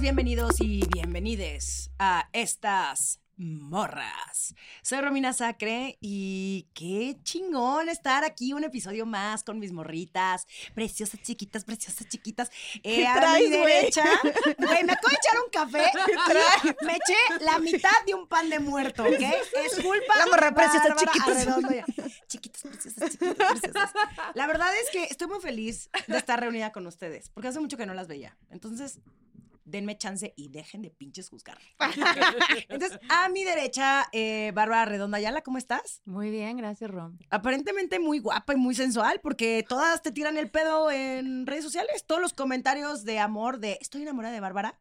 bienvenidos y bienvenides a estas morras. Soy Romina Sacre y qué chingón estar aquí un episodio más con mis morritas, preciosas chiquitas, preciosas chiquitas. Eh, a traes, derecha, güey, me acabo de echar un café y me eché la mitad de un pan de muerto, ¿ok? Es culpa La morra preciosa, chiquitas. Chiquitas, preciosas, chiquitas, preciosas. La verdad es que estoy muy feliz de estar reunida con ustedes, porque hace mucho que no las veía. Entonces, denme chance y dejen de pinches juzgar. Entonces, a mi derecha, eh, Bárbara Redonda Ayala, ¿cómo estás? Muy bien, gracias, Rom. Aparentemente muy guapa y muy sensual, porque todas te tiran el pedo en redes sociales. Todos los comentarios de amor, de estoy enamorada de Bárbara,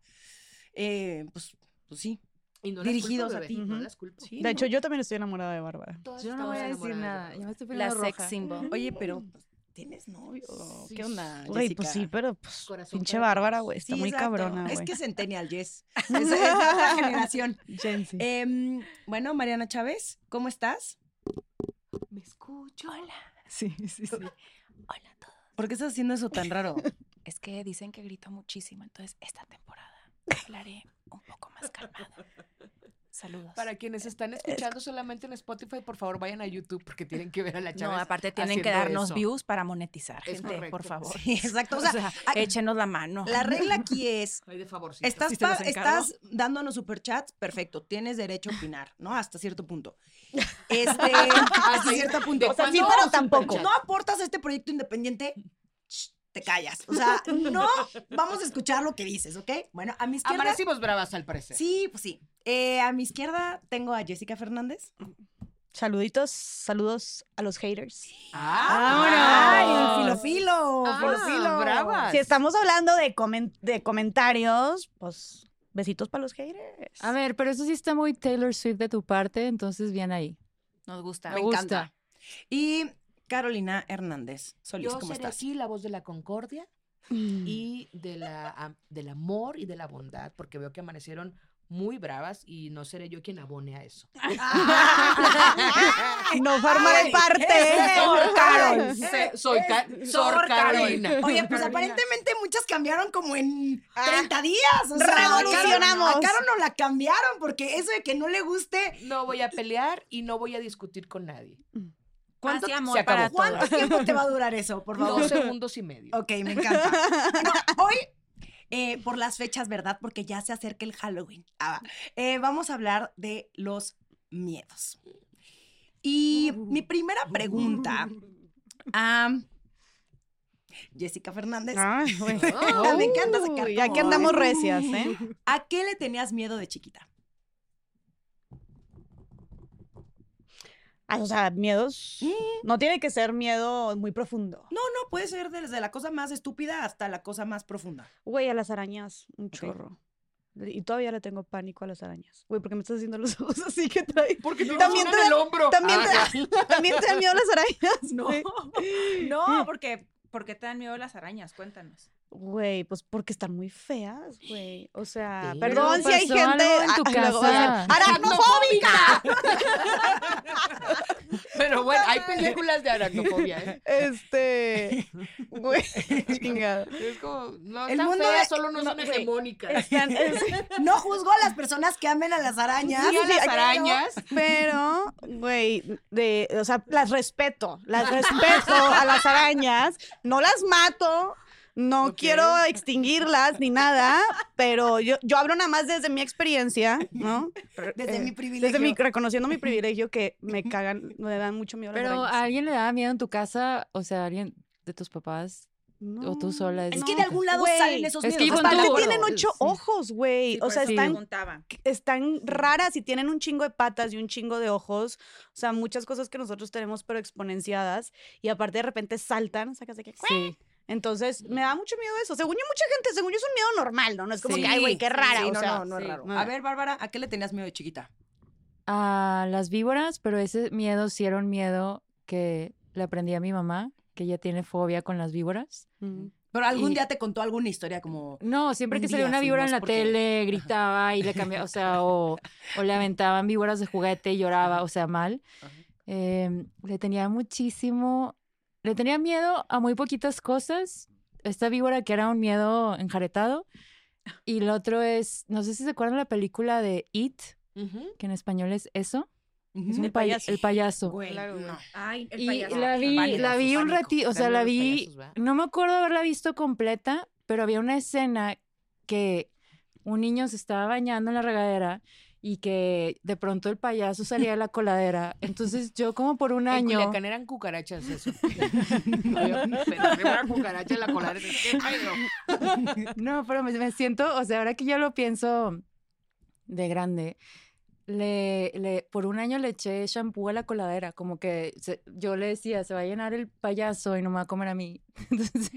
eh, pues, pues sí. Y no las Dirigidos culpo, a ti. No Ujú. las culpo. Sí, De ¿no? hecho, yo también estoy enamorada de Bárbara. Todas Yo no voy a decir de nada, me estoy La sex symbol. Oye, pero pues, tienes novio. Sí, ¿Qué onda, Güey, pues sí, pero pues, Corazón pinche Bárbara, güey, está Sí, muy exacto. cabrona, Es que Centennial, Jess. Es, es otra generación. Gen Z. Em, bueno, Mariana Chávez, ¿cómo estás? Me escucho. Hola. Sí, sí, sí. Hola a todos. ¿Por qué estás haciendo eso tan raro? Es que dicen que grito muchísimo, entonces esta temporada hablaré un poco más calmado. Saludos. Para quienes están escuchando solamente en Spotify, por favor vayan a YouTube porque tienen que ver a la no, chava. aparte tienen que darnos views para monetizar, Es gente, por favor. Sí, exacto. O sea, a- échenos la mano. la regla aquí es, Ay, de favorcito. estás, encargo. estás dándonos superchats, perfecto, tienes derecho a opinar, ¿no? Hasta cierto punto. Este, hasta cierto punto. O sea, sí, No, pero tampoco. No aportas a este proyecto independiente, te callas. O sea, no vamos a escuchar lo que dices, ¿ok? Bueno, a mi izquierda... Amanecimos bravas al parecer. Sí, pues sí. Eh, a mi izquierda tengo a Jessica Fernández. Saluditos, saludos a los haters. ¡Ay, ¡Vámonos! el filo filo! Ah, filo filo. bravas. Si estamos hablando de, comen- de comentarios, pues besitos para los haters. A ver, pero eso sí está muy Taylor Swift de tu parte, entonces bien ahí. Nos gusta. Me Me gusta. encanta. Y Carolina Hernández. Solís, Yo ¿cómo seré estás? aquí la voz de la concordia y de la, del amor y de la bondad, porque veo que amanecieron muy bravas y no seré yo quien abone a eso. no formaré parte. Sor Carol. Soy Ca- Sor Sor Carolina. Oye, pues aparentemente muchas cambiaron como en 30 días. O sea, revolucionamos. A Caro, a Caro no la cambiaron porque eso de que no le guste. No voy a pelear y no voy a discutir con nadie. ¿Cuánto, Paz y amor se acabó. para ¿Cuánto todos. tiempo te va a durar eso, por favor? Dos segundos y medio. Ok, me encanta. Bueno, hoy, eh, por las fechas, ¿verdad? Porque ya se acerca el Halloween. Ah. Eh, vamos a hablar de los miedos. Y mi primera pregunta a Jessica Fernández. Ay, güey. Me encanta sacar aquí como- andamos recias, ¿eh? ¿A qué le tenías miedo de chiquita? Ah, o sea, miedos. No tiene que ser miedo muy profundo. No, no, puede ser desde la cosa más estúpida hasta la cosa más profunda. Güey, a las arañas, un chorro. Y todavía le tengo pánico a las arañas. Güey, ¿por qué me estás haciendo los ojos así que trae? Porque También también te en el da- hombro. También Ah, te, también te dan miedo las arañas. No, no, porque ¿por qué te dan miedo las arañas? Cuéntanos. Güey, pues porque están muy feas, güey. O sea, Sí. perdón si hay gente. algo en tu a casa. ¡Aracnofóbica! Pero bueno, hay películas de aracnofobia, ¿eh? Este. Güey, chingado. Es como, no El mundo feas, de- solo no, no, son hegemónicas. Están- es- No juzgo a las personas que amen a las arañas. Sí, a las arañas. Pero, güey, de, o sea, las respeto, las respeto a las arañas, no las mato, no quiero extinguirlas ni nada, pero yo, yo hablo nada más desde mi experiencia, ¿no? Desde Eh, mi privilegio. Desde mi, reconociendo mi privilegio que me cagan, me dan mucho miedo Pero a alguien le daba miedo en tu casa, o sea, alguien de tus papás o tú sola. Es que de algún lado salen esos es que miedos. Ivonne, Hasta Aparte tú- tienen ocho Sí. ojos, güey. Sí, o sea, están raras y tienen un chingo de patas y un chingo de ojos. O sea, muchas cosas que nosotros tenemos, pero exponenciadas. Y aparte de repente saltan, sacas de que... Sí. Entonces, me da mucho miedo eso. Según yo, mucha gente, según yo, es un miedo normal, ¿no? No es como Sí. que, ay, güey, qué rara. Sí, o no, sea, no, no es sí. raro. A ver, Bárbara, ¿a qué le tenías miedo de chiquita? A las víboras, pero ese miedo sí era un miedo que le aprendí a mi mamá, que ella tiene fobia con las víboras. Mm. Pero algún Y- día te contó alguna historia como... No, siempre que salía una víbora en la porque- tele, gritaba y le cambiaba, o sea, o, o le aventaban víboras de juguete y lloraba, o sea, mal. Em, le tenía muchísimo, le tenía miedo a muy poquitas cosas. Esta víbora que era un miedo enjaretado. Y el otro es, no sé si se acuerdan la película de It, Ujú. que en español es eso. Es un El paya- payaso. El payaso. Güey, Claro, no. Ay, el Y payaso. la vi, la vi un ratito, o sea, la vi, payasos, no me acuerdo haberla visto completa, pero había una escena que un niño se estaba bañando en la regadera y que de pronto el payaso salía de la coladera. Entonces yo como por un En año... Culiacán eran cucarachas eso. pero era cucaracha en la coladera. ¿Qué pedo? No, pero me, me siento, o sea, ahora que yo lo pienso de grande, le, le, por un año le eché shampoo a la coladera, como que se- yo le decía, se va a llenar el payaso y no me va a comer a mí. Entonces,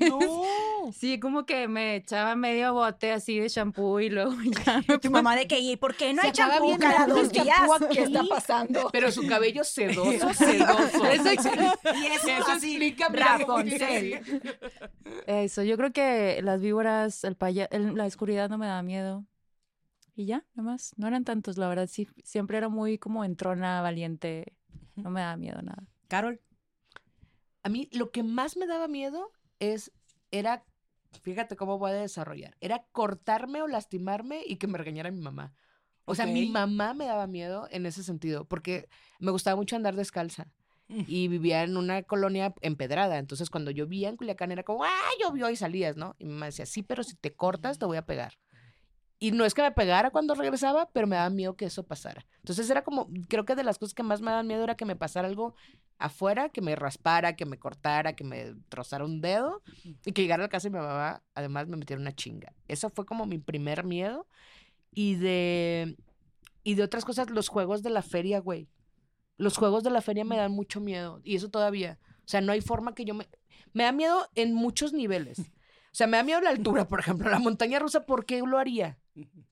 sí, como que me echaba medio bote así de shampoo y luego ya me Tu mamá de que, ¿y por qué no Se hay champú cada dos días? ¿Qué está pasando? Pero su cabello sedoso, sedoso. Y eso, Eso explica Rapunzel. Eso, yo creo que las víboras, el paya, el- la oscuridad no me daba miedo. Y ya, nomás, no eran tantos, la verdad, sí, siempre era muy como entrona, valiente, no me daba miedo nada. Carol. A mí lo que más me daba miedo es, era, fíjate cómo voy a desarrollar, era cortarme o lastimarme y que me regañara mi mamá. O sea, mi mamá me daba miedo en ese sentido, porque me gustaba mucho andar descalza. Y vivía en una colonia empedrada. Entonces, cuando llovía en Culiacán, era como, ¡ah, llovió! Y salías, ¿no? Y mi mamá decía, sí, pero si te cortas, te voy a pegar. Y no es que me pegara cuando regresaba, pero me daba miedo que eso pasara. Entonces, era como, creo que de las cosas que más me daban miedo era que me pasara algo afuera, que me raspara, que me cortara, que me trozara un dedo y que llegara a la casa y mi mamá, además, me metiera una chinga. Eso fue como mi primer miedo. Y de, y de otras cosas, los juegos de la feria, güey. Los juegos de la feria me dan mucho miedo. Y eso todavía. O sea, no hay forma que yo me... Me da miedo en muchos niveles. O sea, me da miedo la altura, por ejemplo. La montaña rusa, ¿por qué lo haría?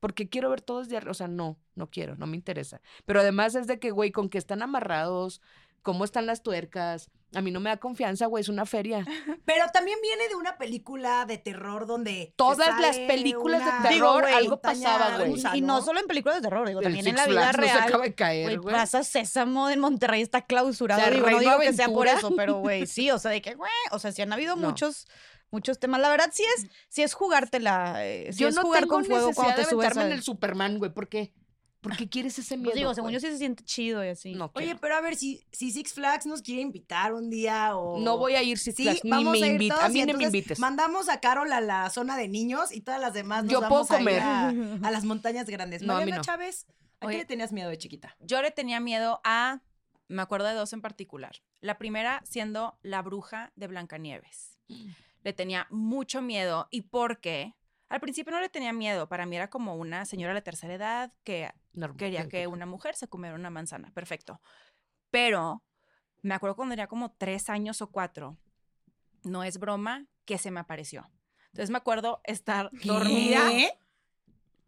Porque quiero ver todo desde arriba. O sea, no, no quiero, no me interesa. Pero además es de que, güey, con que están amarrados, cómo están las tuercas. A mí no me da confianza, güey, es una feria. Pero también viene de una película de terror donde. Todas las películas de terror, Digo, algo pasaba, güey. Y no solo en películas de terror, digo, El también en la vida Flags no se real. acaba de caer, Güey. Plaza Sésamo en Monterrey está clausurado. O sea, digo, no digo que sea por eso, pero güey, sí, o sea, de que, güey, o sea, sí han habido No. muchos, muchos temas. La verdad, sí es, sí es jugártela, eh, sí Yo es no jugar tengo con fuego necesidad cuando te de subes aventarme a- en el Superman, güey. ¿Por qué? ¿Por qué quieres ese miedo? Pues digo, según yo sí se siente chido y así. No, Oye, pero a ver, si, si Six Flags nos quiere invitar un día o... no voy a ir si Sí, vamos ni me a ir invita. todos A mí no me invites. Mandamos a Carol a la zona de niños y todas las demás nos Yo puedo vamos a ir comer. a, a las montañas grandes. No, a mí Mariana no. Chávez, ¿a qué le tenías miedo de chiquita? Yo le tenía miedo a, me acuerdo de dos en particular. La primera siendo la bruja de Blancanieves. Le tenía mucho miedo. ¿Y por qué? Al principio no le tenía miedo. Para mí era como una señora de la tercera edad que Normal. quería que una mujer se comiera una manzana. Perfecto. Pero me acuerdo cuando tenía como tres años o cuatro. No es broma que se me apareció. Entonces me acuerdo estar dormida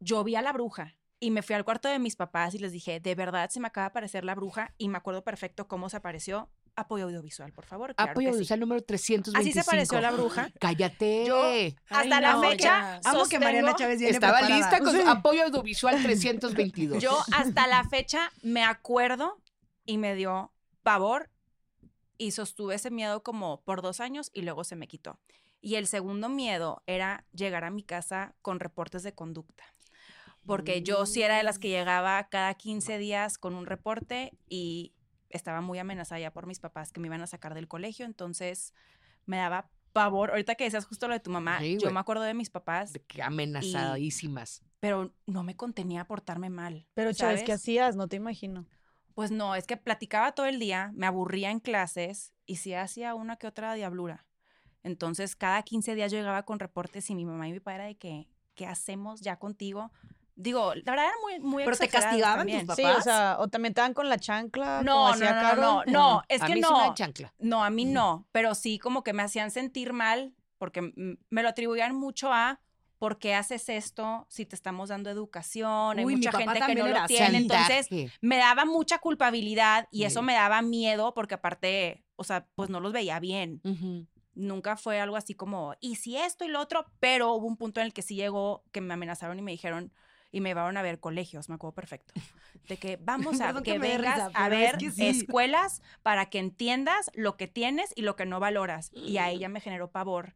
yo vi a la bruja y me fui al cuarto de mis papás y les dije, de verdad se me acaba de aparecer la bruja y me acuerdo perfecto cómo se apareció. Apoyo audiovisual, por favor. claro Apoyo que sí. audiovisual número 325. Así se apareció la bruja. Cállate. Yo- Hasta Ay, la no, fecha. Amo que Mariana Chávez viene Estaba preparada. lista con su apoyo audiovisual 322. Yo hasta la fecha me acuerdo y me dio pavor y sostuve ese miedo como por dos años y luego se me quitó. Y el segundo miedo era llegar a mi casa con reportes de conducta. Porque yo sí era de las que llegaba cada 15 días con un reporte y estaba muy amenazada ya por mis papás que me iban a sacar del colegio. Entonces me daba pavor. Ahorita que decías justo lo de tu mamá, Sí, yo me acuerdo de mis papás, De que amenazadísimas. pero no me contenía a portarme mal. Pero, ¿sabes? ¿qué hacías? No te imagino. Pues no, es que platicaba todo el día, me aburría en clases y sí hacía una que otra diablura. Entonces, cada 15 días yo llegaba con reportes y mi mamá y mi papá era de que, ¿qué hacemos ya contigo? Digo, la verdad era muy, muy ¿Pero te castigaban también. tus Sí, papás? o sea, o también te dan con la chancla. como No, no, hacía no, no, Caro, no, ¿o no, es a que mí sí me no. dan chancla. No, a mí no, pero sí como que me hacían sentir mal porque me lo atribuían mucho a ¿por qué haces esto si te estamos dando educación? Hay Uy, mucha gente que no lo tiene. Entonces, me daba mucha culpabilidad y eso Sí. me daba miedo porque aparte, o sea, pues no los veía bien. Nunca fue algo así como, y si esto y lo otro, pero hubo un punto en el que sí llegó que me amenazaron y me dijeron y me llevaron a ver colegios, me acuerdo perfecto. De que vamos a que que vengas risa, a es ver que sí. escuelas para que entiendas lo que tienes y lo que no valoras. Y Mm. a ella me generó pavor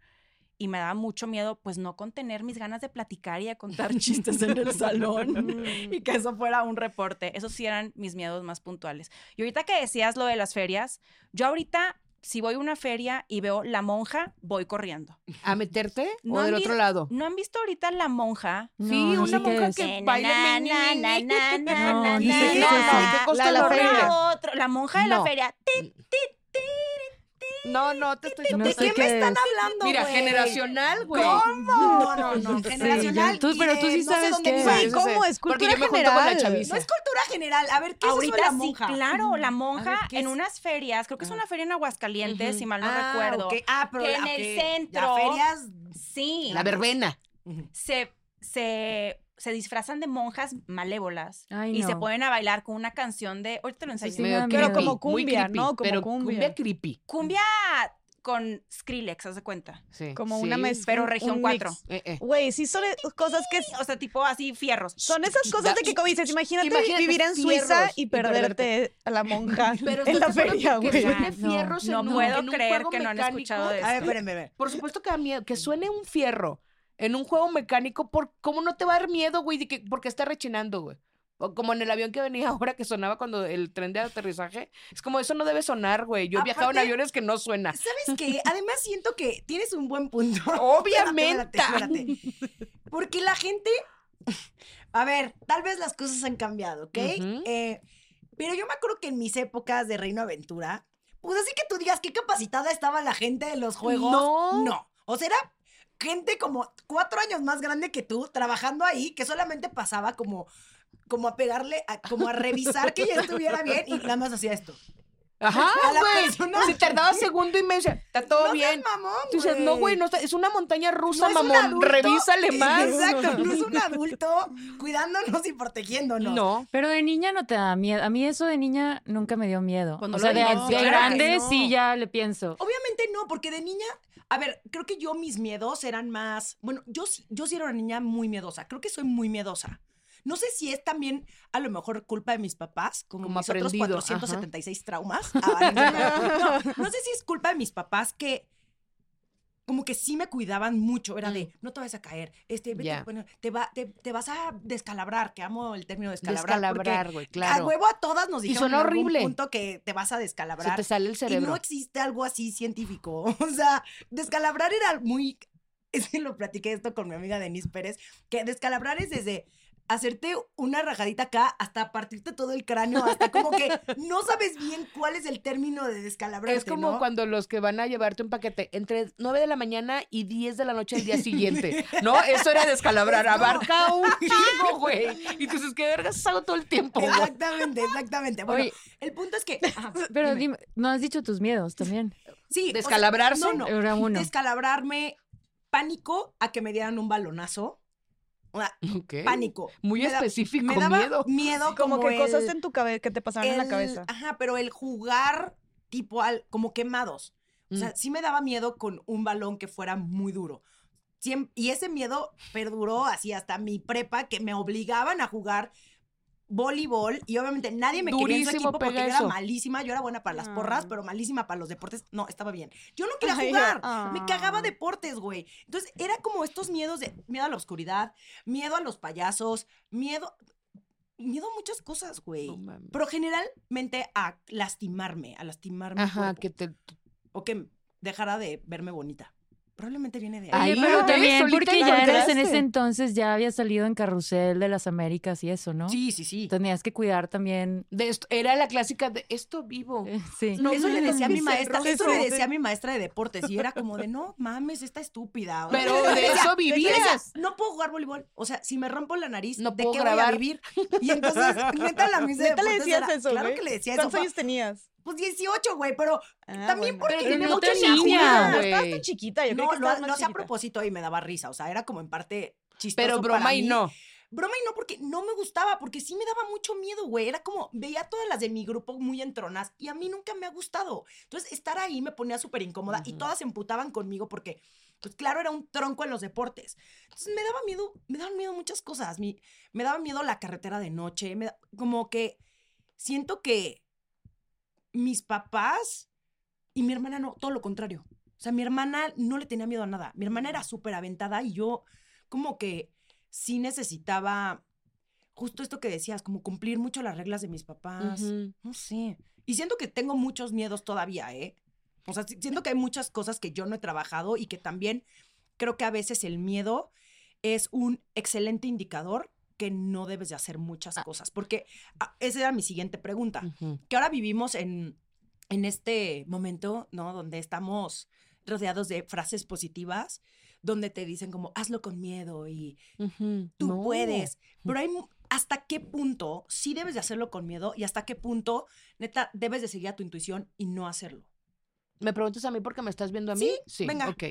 y me daba mucho miedo pues no contener mis ganas de platicar y de contar chistes en el salón y que eso fuera un reporte. Esos sí eran mis miedos más puntuales. Y ahorita que decías lo de las ferias, yo ahorita si voy a una feria y veo la monja, voy corriendo. ¿A meterte No o del han otro lado? ¿No han visto ahorita la monja? Sí, No, una monja es. que baila. na, mi, na, mi, na, mi. na, na, No, na, ni na, sé qué es na, eso. na. ¿Qué costa La monja de la feria. Ti, No, no, te estoy No ¿De sé qué me están es. hablando, Mira, generacional, güey. ¿Cómo? No, no, no. Sí, Generacional. tú- pero tú sí no sabes qué. Sí, sí, ¿cómo? sí. Es Porque cultura yo me junto con la general. chaviza. No es cultura general. A ver, ¿qué es eso de la sí, monja? claro, la monja ver, ¿qué en unas ferias, creo que es una feria en Aguascalientes, si mal no Ah, recuerdo. Ah, pero que en el centro- Las ferias... Sí, La verbena. se, se, se disfrazan de monjas malévolas Ay, y se ponen a bailar con una canción de. Ahorita te lo enseño. sí. Pero como creepy, cumbia, creepy, ¿no? Como pero cumbia. creepy. Cumbia con Skrillex, haz de cuenta. Sí. Como sí. una mezcla. Pero región un 4. mix. Eh, eh. Güey, sí son cosas que... O sea, tipo así fierros. Son esas cosas de que, como dices, imagínate, Imagínate vivir en Suiza y y perderte a la monja Pero en la ¿estás de acuerdo feria, que- güey. que suene No, fierros no un- puedo en un creer que no han escuchado de A ver, esto. espérenme, a ver. Por supuesto que da miedo. Que suene un fierro en un juego mecánico, ¿por, ¿cómo no te va a dar miedo, güey? De que, porque está rechinando, güey. O como en el avión que venía ahora que sonaba cuando el tren de aterrizaje. Es como, eso no debe sonar, güey. Yo he viajado en aviones que no suena. ¿Sabes qué? Además siento que tienes un buen punto. Obviamente. Espérate, espérate. Porque la gente... A ver, tal vez las cosas han cambiado, ¿ok? Eh, pero yo me acuerdo que en mis épocas de Reino Aventura, pues así que tú digas qué capacitada estaba la gente de los juegos. No. No. O sea, era gente como cuatro años más grande que tú trabajando ahí, que solamente pasaba como, como a pegarle, a- como a revisar que ya estuviera bien y nada más hacía esto. Ajá, güey. Se tardaba segundo y medio. Está todo No seas bien. mamón, Tú dices, no, güey, no está, es una montaña rusa, No mamón. adulto. Revísale más. Exacto, no es un adulto cuidándonos y protegiéndonos. No. Pero de niña no te da miedo. A mí eso de niña nunca me dio miedo. Cuando o sea, de, dices, de claro grande no. sí ya le pienso. Obviamente no, porque de niña, a ver, creo que yo mis miedos eran más, bueno, yo, yo sí era una niña muy miedosa, creo que soy muy miedosa. No sé si es también a lo mejor culpa de mis papás, como, Como mis otros aprendido, 476 traumas. Ah, no, no sé si es culpa de mis papás que como que sí me cuidaban mucho, era de, no te vas a caer, este, Ya. bueno, te, va, te, te vas a descalabrar, que amo el término descalabrar. Descalabrar, güey, A claro. huevo a todas nos Y dijeron en algún horrible. punto que te vas a Se descalabrar. te sale el Y cerebro. no existe algo así científico. O sea, descalabrar era muy. Es que lo platiqué esto con mi amiga Denise Pérez, que descalabrar es desde hacerte una rajadita acá hasta partirte todo el cráneo, hasta como que no sabes bien cuál es el término de descalabrarte, Es como ¿no? cuando los que van a llevarte un paquete entre 9 de la mañana y 10 de la noche del día siguiente. ¿No? Eso era descalabrar. No. Abarca un chingo, güey. Y tú dices, ¿qué vergas hago todo el tiempo? güey? Exactamente, exactamente. Bueno, Oye. el punto es que. ajá, Pero dime. dime, no has dicho tus miedos también. Sí, o sea, ¿Descalabrarse? no, no. Era uno. Descalabrarme, pánico a que me dieran un balonazo. Pánico. Muy Me da- específico, me daba miedo. miedo Como, que cosas el- en tu cabeza que te pasaban en la el- cabeza. Ajá, pero el jugar tipo al, como quemados. O sea, Mm. sí me daba miedo con un balón que fuera muy duro. Siem- y ese miedo perduró así hasta mi prepa, que me obligaban a jugar voleibol y obviamente nadie me quería en su equipo porque yo era malísima, yo era buena para las porras, Ah. pero malísima para los deportes. No, estaba bien. Yo no quería jugar. ah. Me cagaba deportes, güey. Entonces, era como estos miedos de miedo a la oscuridad, miedo a los payasos, miedo miedo a muchas cosas, güey. No. Pero generalmente a lastimarme, a lastimarme. Ajá, que te. O que dejara de verme bonita. Probablemente viene de ahí. Ahí, pero también porque ya eres en ese entonces, ya había salido en Carrusel de las Américas y eso, ¿no? Sí, sí, sí. Tenías que cuidar también. De esto, era la clásica de esto vivo. eh, Sí. No eso le decía a mi maestra, eso le decía a mi maestra de deportes y era como de, no mames, esta estúpida. Pero de eso decía, vivías. no puedo jugar voleibol. O sea, si me rompo la nariz, No ¿de puedo qué grabar. voy a vivir? Y entonces, neta, la mis de ¿Neta le decías era- eso, Claro güey? que le decía eso. ¿Cuántos años tenías? Pues 18, güey, pero Ah, también bueno. porque Pero tenía no niña, No, estabas güey. tan chiquita. Yo creo No, que no, no hacía a propósito y me daba risa. O sea, era como en parte chistoso Pero broma para y mí. no. Broma y no, porque no me gustaba, porque sí me daba mucho miedo, güey. Era como, veía a todas las de mi grupo muy entronas y a mí nunca me ha gustado. Entonces, estar ahí me ponía súper incómoda y todas se emputaban conmigo porque, pues claro, era un tronco en los deportes. Entonces, me daba miedo, me daban miedo muchas cosas. Mi, me daba miedo la carretera de noche, me da- como que siento que mis papás y mi hermana no, todo lo contrario. O sea, mi hermana no le tenía miedo a nada. Mi hermana era súper aventada y yo como que sí necesitaba justo esto que decías, como cumplir mucho las reglas de mis papás. No sé. Y siento que tengo muchos miedos todavía, ¿eh? O sea, si- siento que hay muchas cosas que yo no he trabajado y que también creo que a veces el miedo es un excelente indicador que no debes de hacer muchas cosas. Porque ah, esa era mi siguiente pregunta que ahora vivimos en, en este momento, ¿no? Donde estamos rodeados de frases positivas, donde te dicen como, hazlo con miedo y tú No. puedes. Pero hay, ¿hasta qué punto sí debes de hacerlo con miedo y hasta qué punto, neta, debes de seguir a tu intuición y no hacerlo? ¿Me preguntas a mí porque me estás viendo a mí? Sí, venga. Ok.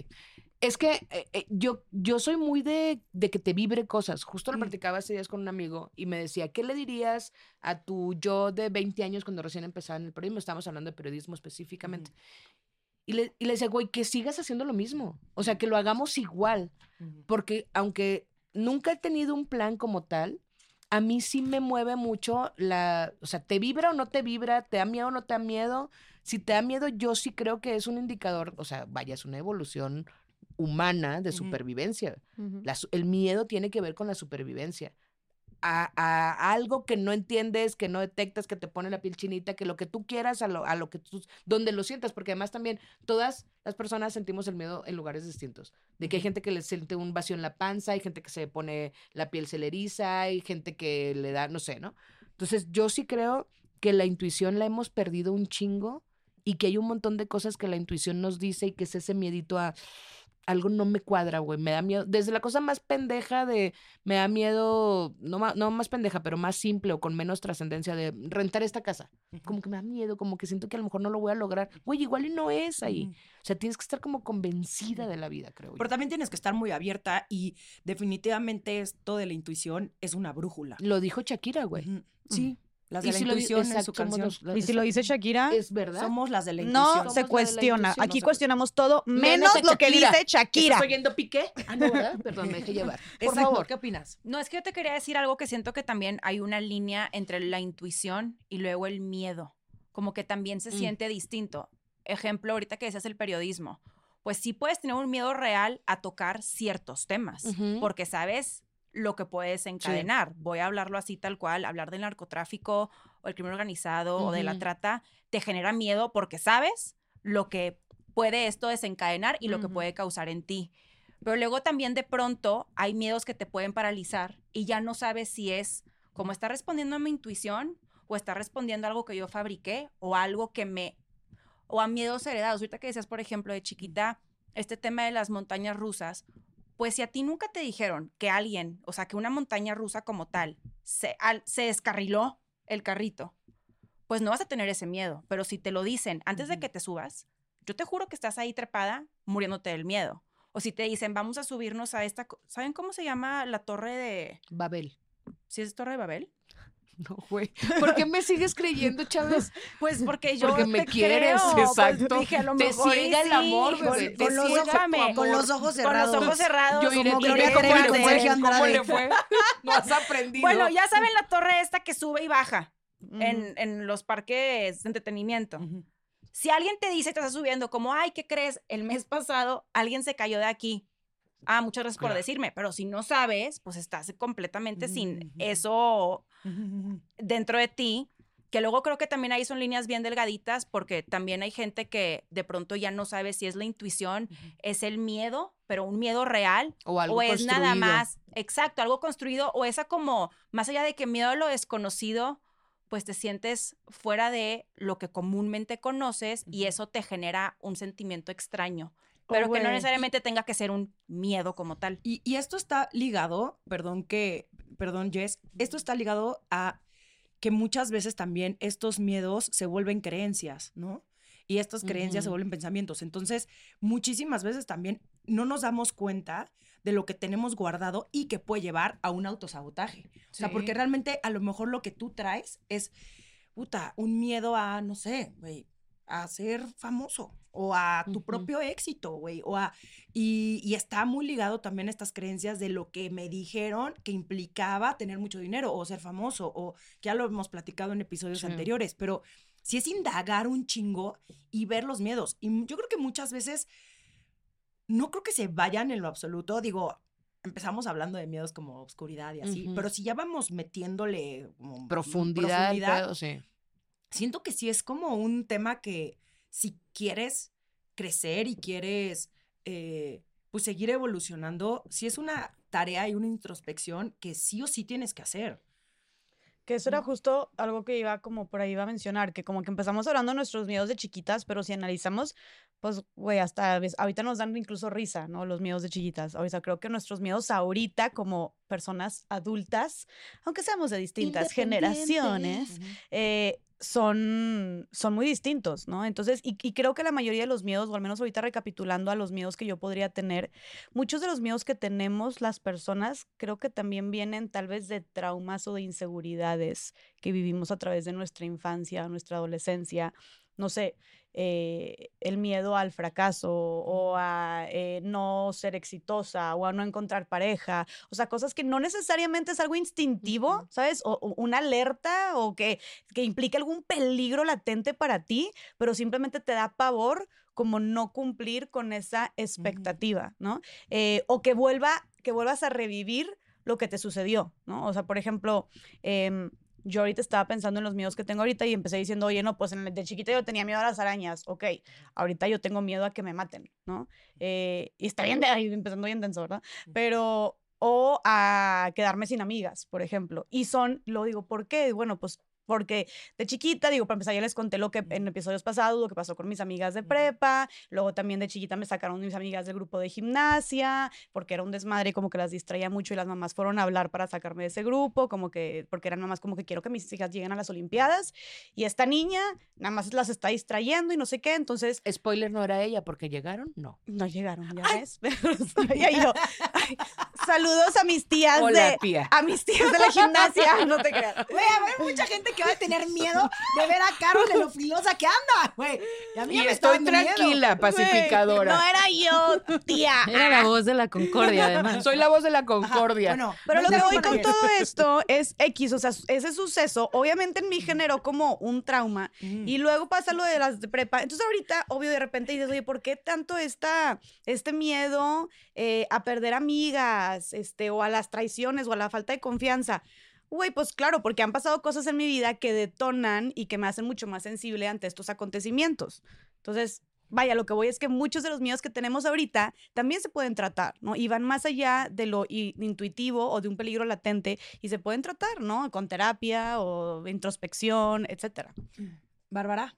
Es que eh, eh, yo, yo soy muy de, de que te vibre cosas. Justo lo Mm. platicaba hace días con un amigo y me decía, ¿qué le dirías a tu yo de 20 años cuando recién empezaba en el periodismo? Estábamos hablando de periodismo específicamente. Y le, y le decía, güey, que sigas haciendo lo mismo. O sea, que lo hagamos igual. Porque aunque nunca he tenido un plan como tal, a mí sí me mueve mucho la, o sea, ¿te vibra o no te vibra? ¿Te da miedo o no te da miedo? Si te da miedo, yo sí creo que es un indicador, o sea, vaya, es una evolución humana de supervivencia. La el miedo tiene que ver con la supervivencia. A, a algo que no entiendes, que no detectas, que te pone la piel chinita, que lo que tú quieras, a lo, a lo que tú, donde lo sientas, porque además también todas las personas sentimos el miedo en lugares distintos. De que hay gente que le siente un vacío en la panza, hay gente que se pone la piel se le eriza, hay gente que le da, no sé, ¿no? Entonces yo sí creo que la intuición la hemos perdido un chingo y que hay un montón de cosas que la intuición nos dice y que es ese miedito a algo no me cuadra, güey, me da miedo. Desde la cosa más pendeja de, me da miedo, no, no más pendeja, pero más simple o con menos trascendencia de rentar esta casa. Como que me da miedo, como que siento que a lo mejor no lo voy a lograr. Güey, igual y no es ahí. O sea, tienes que estar como convencida de la vida, creo yo. Pero también tienes que estar muy abierta y definitivamente esto de la intuición es una brújula. Lo dijo Shakira, güey. Sí, las Y de la si lo intuición en su canción. los- Y si lo dice Shakira, Es verdad. Somos las de la intuición. no se cuestiona. intuición, Aquí no se cuestionamos todo, Menos lo que dice Shakira. ¿Estás oyendo piqué? Ah, no, ¿verdad? Perdón, me dejé llevar. Por Exacto, favor. ¿qué opinas? No, es que yo te quería decir algo que siento que también hay una línea entre la intuición y luego el miedo. Como que también se Mm. siente distinto. Ejemplo, ahorita que decías el periodismo. Pues sí puedes tener un miedo real a tocar ciertos temas, porque sabes lo que puedes encadenar. Voy a hablarlo así tal cual, hablar del narcotráfico o el crimen organizado o de la trata, te genera miedo porque sabes lo que puede esto desencadenar y lo que puede causar en ti. Pero luego también de pronto hay miedos que te pueden paralizar y ya no sabes si es como está respondiendo a mi intuición o está respondiendo a algo que yo fabriqué o algo que me o a miedos heredados. Ahorita que decías, por ejemplo, de chiquita, este tema de las montañas rusas, pues si a ti nunca te dijeron que alguien, o sea, que una montaña rusa como tal, se, al- se descarriló el carrito, pues no vas a tener ese miedo. Pero si te lo dicen antes de que te subas, yo te juro que estás ahí trepada muriéndote del miedo. O si te dicen, vamos a subirnos a esta, ¿saben cómo se llama la torre de, Babel. si es Torre de Babel? No, güey. ¿Por qué me sigues creyendo, Chávez? Pues porque yo Porque me te quieres, creo, pues exacto. dije, a lo Te mejor ciega el amor, con- bebé, Con, los ojos, Con los ojos con cerrados. los ojos cerrados. Yo iré como Gloria Trevi con ¿cómo Sergio le- Andrade. ¿Cómo le fue? No has aprendido. Bueno, ya saben la torre esta que sube y baja en, en los parques de entretenimiento. Si alguien te dice, te está subiendo, como, ay, ¿qué crees? El mes pasado alguien se cayó de aquí. Ah, muchas gracias por decirme, pero si no sabes, pues estás completamente sin eso. dentro de ti. que luego creo que también ahí son líneas bien delgaditas porque también hay gente que de pronto ya no sabe si es la intuición, es el miedo, pero un miedo real O algo es nada más, exacto, algo construido o esa como, más allá de que miedo a lo desconocido, pues te sientes fuera de lo que comúnmente conoces y eso te genera un sentimiento extraño, pero que no necesariamente tenga que ser un miedo como tal. Y, y esto está ligado, perdón que, perdón Jess, esto está ligado a que muchas veces también estos miedos se vuelven creencias, ¿no? Y estas creencias se vuelven pensamientos. Entonces, muchísimas veces también no nos damos cuenta de lo que tenemos guardado y que puede llevar a un autosabotaje. O sea, porque realmente a lo mejor lo que tú traes es, puta, un miedo a, no sé, güey, a ser famoso o a tu propio éxito, güey, o a y, y está muy ligado también a estas creencias de lo que me dijeron que implicaba tener mucho dinero o ser famoso, o que ya lo hemos platicado en episodios Sí. anteriores, pero sí es indagar un chingo y ver los miedos. Y yo creo que muchas veces no creo que se vayan en lo absoluto, digo, empezamos hablando de miedos como oscuridad y así, pero si ya vamos metiéndole como Profundidad, el profundidad, pedo, sí. Siento que sí es como un tema que si quieres crecer y quieres eh, pues seguir evolucionando, sí es una tarea y una introspección que sí o sí tienes que hacer. Que eso era justo algo que iba como por ahí iba a mencionar, que como que empezamos hablando de nuestros miedos de chiquitas, pero si analizamos, pues, güey, hasta ahorita nos dan incluso risa, ¿no? Los miedos de chiquitas. O sea, creo que nuestros miedos ahorita como personas adultas, aunque seamos de distintas generaciones, eh, son, son muy distintos, ¿no? Entonces, y, y creo que la mayoría de los miedos, o al menos ahorita recapitulando a los miedos que yo podría tener, muchos de los miedos que tenemos las personas creo que también vienen tal vez de traumas o de inseguridades que vivimos a través de nuestra infancia, nuestra adolescencia. No sé, eh, el miedo al fracaso o a eh, no ser exitosa o a no encontrar pareja. O sea, cosas que no necesariamente es algo instintivo, ¿sabes? O, o una alerta o que, que implica algún peligro latente para ti, pero simplemente te da pavor como no cumplir con esa expectativa, ¿no? Eh, o que, vuelva, que vuelvas a revivir lo que te sucedió, ¿no? O sea, por ejemplo, em, yo ahorita estaba pensando en los miedos que tengo ahorita y empecé diciendo, oye, no, pues de chiquita yo tenía miedo a las arañas, ok, ahorita yo tengo miedo a que me maten, ¿no? Eh, y está bien, de ahí empezando bien denso, ¿verdad? Pero, o a quedarme sin amigas, por ejemplo. Y son, lo digo, ¿por qué? Bueno, pues porque de chiquita, digo, para empezar, ya les conté lo que en episodios pasados, lo que pasó con mis amigas de prepa, luego también de chiquita me sacaron mis amigas del grupo de gimnasia, porque era un desmadre como que las distraía mucho y las mamás fueron a hablar para sacarme de ese grupo, como que, porque eran mamás como que quiero que mis hijas lleguen a las Olimpiadas y esta niña nada más las está distrayendo y no sé qué, entonces Spoiler no era ella porque llegaron, no. no llegaron, ya ves, pero y ahí yo, ay, saludos a mis tías Hola, de, tía. a mis tías de la gimnasia, no te creas. Güey, a ver, mucha gente que va a tener miedo de ver a Carol de lo filosa que anda, güey. Y a mí Y ya me está estoy miedo. tranquila, pacificadora. No era yo, tía. Era la voz de la concordia, además. Soy la voz de la concordia. Bueno, Pero lo que voy con todo esto es X, o sea, ese suceso obviamente en mí generó como un trauma Mm. y luego pasa lo de las de prepa. Entonces ahorita, obvio, de repente dices, oye, ¿por qué tanto esta, este miedo eh, a perder amigas, este, o a las traiciones o a la falta de confianza? Güey, pues claro, porque han pasado cosas en mi vida que detonan y que me hacen mucho más sensible ante estos acontecimientos. Entonces, vaya, lo que voy es que muchos de los miedos que tenemos ahorita también se pueden tratar, ¿no? Y van más allá de lo intuitivo o de un peligro latente y se pueden tratar, ¿no? Con terapia o introspección, etcétera. Bárbara.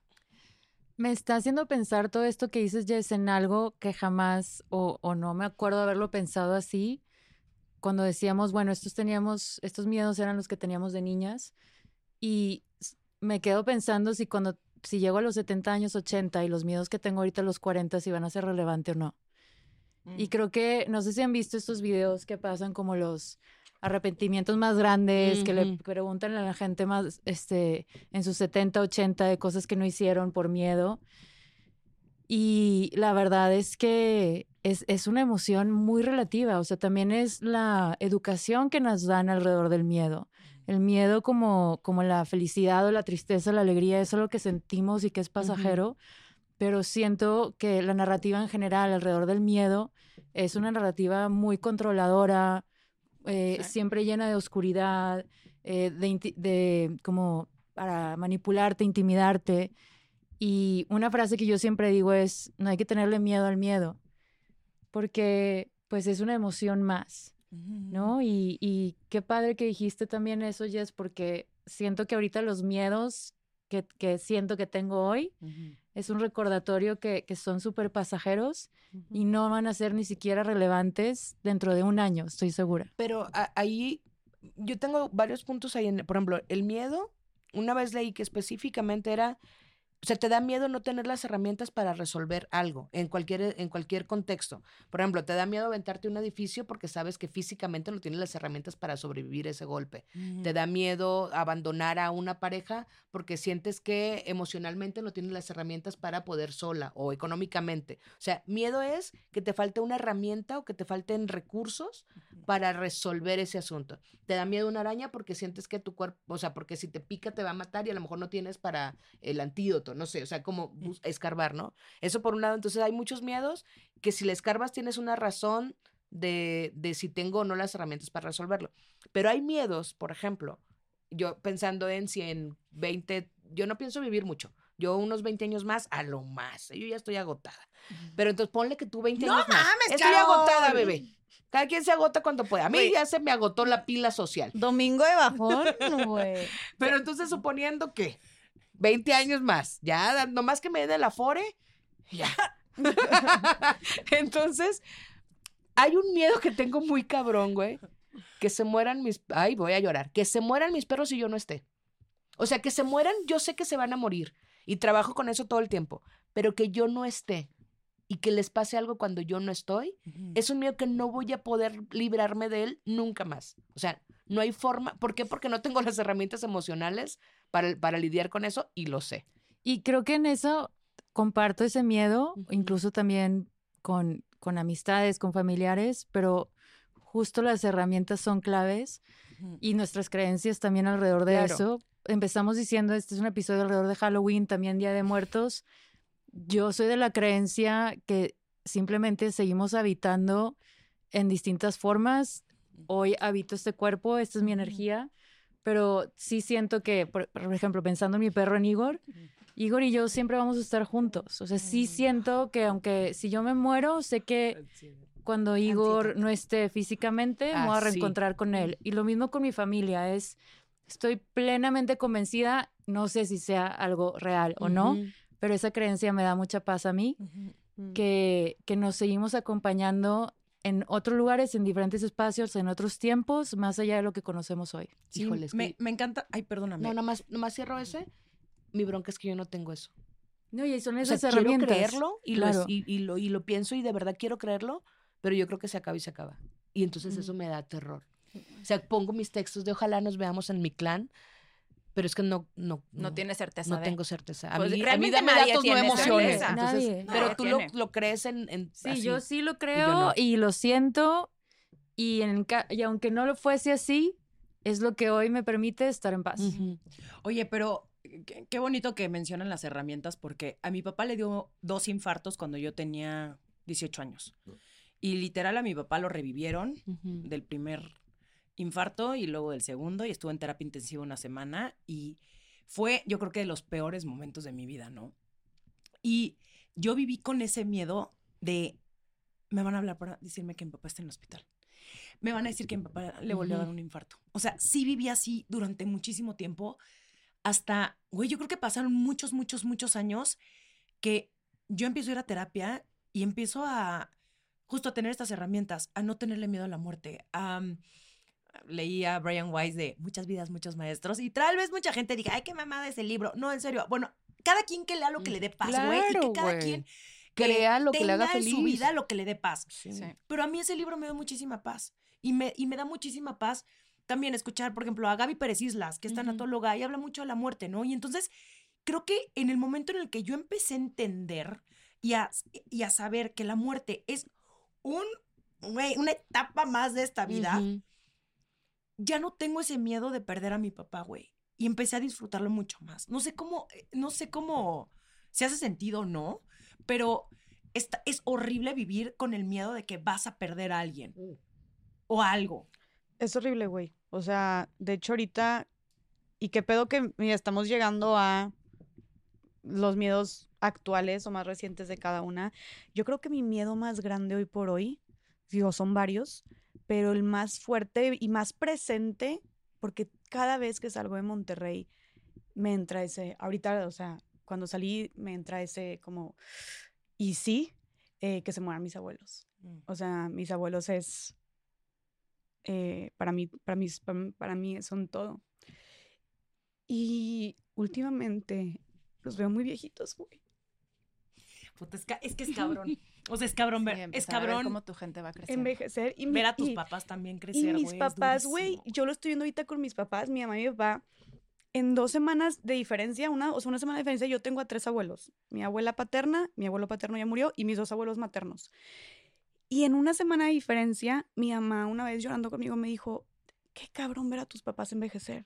Me está haciendo pensar todo esto que dices, Jess, en algo que jamás o, o no me acuerdo haberlo pensado así. Cuando decíamos, bueno, estos teníamos, estos miedos eran los que teníamos de niñas. Y me quedo pensando si cuando, si llego a los 70 años, 80 y los miedos que tengo ahorita a los 40, si van a ser relevantes o no. Y creo que, no sé si han visto estos videos que pasan como los arrepentimientos más grandes, que le preguntan a la gente más, este, en sus 70, 80 de cosas que no hicieron por miedo. Y la verdad es que es, es una emoción muy relativa, o sea, también es la educación que nos dan alrededor del miedo. El miedo como, como la felicidad o la tristeza, la alegría, es algo que sentimos y que es pasajero, pero siento que la narrativa en general alrededor del miedo es una narrativa muy controladora, eh, siempre llena de oscuridad, eh, de, de como para manipularte, intimidarte. Y una frase que yo siempre digo es, no hay que tenerle miedo al miedo, porque pues es una emoción más, ¿no? Y, y qué padre que dijiste también eso, Jess, porque siento que ahorita los miedos que, que siento que tengo hoy es un recordatorio que, que son súper pasajeros y no van a ser ni siquiera relevantes dentro de un año, estoy segura. Pero a- ahí yo tengo varios puntos ahí. En, por ejemplo, el miedo, una vez leí que específicamente era, o sea, te da miedo no tener las herramientas para resolver algo en cualquier, en cualquier contexto. Por ejemplo, te da miedo aventarte un edificio porque sabes que físicamente no tienes las herramientas para sobrevivir ese golpe. Te da miedo abandonar a una pareja porque sientes que emocionalmente no tienes las herramientas para poder sola o económicamente. O sea, miedo es que te falte una herramienta o que te falten recursos para resolver ese asunto. Te da miedo una araña porque sientes que tu cuerpo, o sea, porque si te pica te va a matar y a lo mejor no tienes para el antídoto, no sé, o sea, como bus- escarbar, ¿no? Eso por un lado, entonces hay muchos miedos que si le escarbas tienes una razón de, de si tengo o no las herramientas para resolverlo. Pero hay miedos, por ejemplo, yo pensando en si en 20, yo no pienso vivir mucho. Yo unos 20 años más, a lo más. Yo ya estoy agotada. Pero entonces ponle que tú 20 ¡No años más. mames, Estoy Carol! agotada, bebé. Cada quien se agota cuando puede. A mí Güey. ya se me agotó la pila social. Domingo de bajón, güey. Pero entonces suponiendo que 20 años más, ya nomás que me den el afore, ya. entonces, hay un miedo que tengo muy cabrón, güey. Que se mueran mis... Ay, voy a llorar. Que se mueran mis perros y yo no esté. O sea, que se mueran, yo sé que se van a morir. Y trabajo con eso todo el tiempo. Pero que yo no esté y que les pase algo cuando yo no estoy, es un miedo que no voy a poder librarme de él nunca más. O sea, no hay forma. ¿Por qué? Porque no tengo las herramientas emocionales para, para lidiar con eso y lo sé. Y creo que en eso comparto ese miedo, incluso también con, con amistades, con familiares, pero justo las herramientas son claves y nuestras creencias también alrededor de Claro. eso. Empezamos diciendo, este es un episodio alrededor de Halloween, también Día de Muertos. Yo soy de la creencia que simplemente seguimos habitando en distintas formas. Hoy habito este cuerpo, esta es mi energía, pero sí siento que, por, por ejemplo, pensando en mi perro en Igor, Igor y yo siempre vamos a estar juntos. O sea, sí siento que aunque si yo me muero, sé que cuando Igor no esté físicamente, me voy a Ah, reencontrar con él. Y lo mismo con mi familia, es, estoy plenamente convencida, no sé si sea algo real o no, pero esa creencia me da mucha paz a mí, que, que nos seguimos acompañando en otros lugares, en diferentes espacios, en otros tiempos, más allá de lo que conocemos hoy. Sí, Híjole, es que- me, me encanta. Ay, perdóname. No, nada más, nada más cierro ese. Mi bronca es que yo no tengo eso. No, y son O sea, esas quiero herramientas. creerlo y, lo, Claro. y, y lo, y lo pienso y de verdad quiero creerlo, pero yo creo que se acaba y se acaba. Y entonces eso me da terror. O sea, pongo mis textos de ojalá nos veamos en mi clan, pero es que no, no, No tiene certeza no de. tengo certeza. A Pues, mí, a mí realmente dame nadie datos, no emociones. Entonces, Nadie. pero tú lo, lo crees en, en Sí, así. yo sí lo yo creo no. y lo siento. Y, en y aunque no lo fuese así, es lo que hoy me permite estar en paz. Oye, pero qué, qué bonito que mencionan las herramientas porque a mi papá le dio dos infartos cuando yo tenía 18 años. Y literal a mi papá lo revivieron del primer infarto y luego del segundo y estuvo en terapia intensiva una semana y fue yo creo que de los peores momentos de mi vida, ¿no? Y yo viví con ese miedo de me van a hablar para decirme que mi papá está en el hospital. Me van a decir que mi papá le volvió a dar un infarto. O sea, sí viví así durante muchísimo tiempo hasta, güey, yo creo que pasaron muchos, muchos, muchos años que yo empiezo a ir a terapia y empiezo a justo a tener estas herramientas, a no tenerle miedo a la muerte. A, leí a Brian Weiss de Muchas vidas, muchos maestros y tal vez mucha gente diga, ay, qué mamada ese libro. No, en serio. Bueno, cada quien que lea lo que le dé paz, güey. y que cada quien Crea lo que le haga en su vida lo que le dé paz. Sí. Sí. Pero a mí ese libro me dio muchísima paz. Y me, y me da muchísima paz también escuchar, por ejemplo, a Gaby Pérez Islas, que es tanatóloga y habla mucho de la muerte, ¿no? Y entonces creo que en el momento en el que yo empecé a entender y a, y a saber que la muerte es un, güey, una etapa más de esta vida. Ya no tengo ese miedo de perder a mi papá, güey. Y empecé a disfrutarlo mucho más. No sé cómo, eh, no sé cómo se hace sentido o no, pero esta- es horrible vivir con el miedo de que vas a perder a alguien o algo. Es horrible, güey. O sea, de hecho ahorita y qué pedo que mira, estamos llegando a los miedos actuales o más recientes de cada una. Yo creo que mi miedo más grande hoy por hoy, digo, son varios, pero el más fuerte y más presente, porque cada vez que salgo de Monterrey me entra ese, ahorita, o sea, cuando salí me entra ese como, y sí, eh, que se mueran mis abuelos. Mm. O sea, mis abuelos es, eh, para, mí, para, mis, para, mí- para mí son todo. Y últimamente los veo muy viejitos, güey. Puta, es que es cabrón. O sea, es cabrón ver, Sí, es empezar a ver cabrón cómo tu gente va creciendo. Envejecer y mi- ver a tus y- papás también Y crecer, mis güey, es papás, güey, yo lo estoy viendo ahorita con mis papás, mi mamá y mi papá. En dos semanas de diferencia, una, o sea, una semana de diferencia, yo tengo a tres abuelos. Mi abuela paterna, mi abuelo paterno ya murió, y mis dos abuelos maternos. Y en una semana de diferencia, mi mamá, una vez llorando conmigo, me dijo, qué cabrón ver a tus papás envejecer.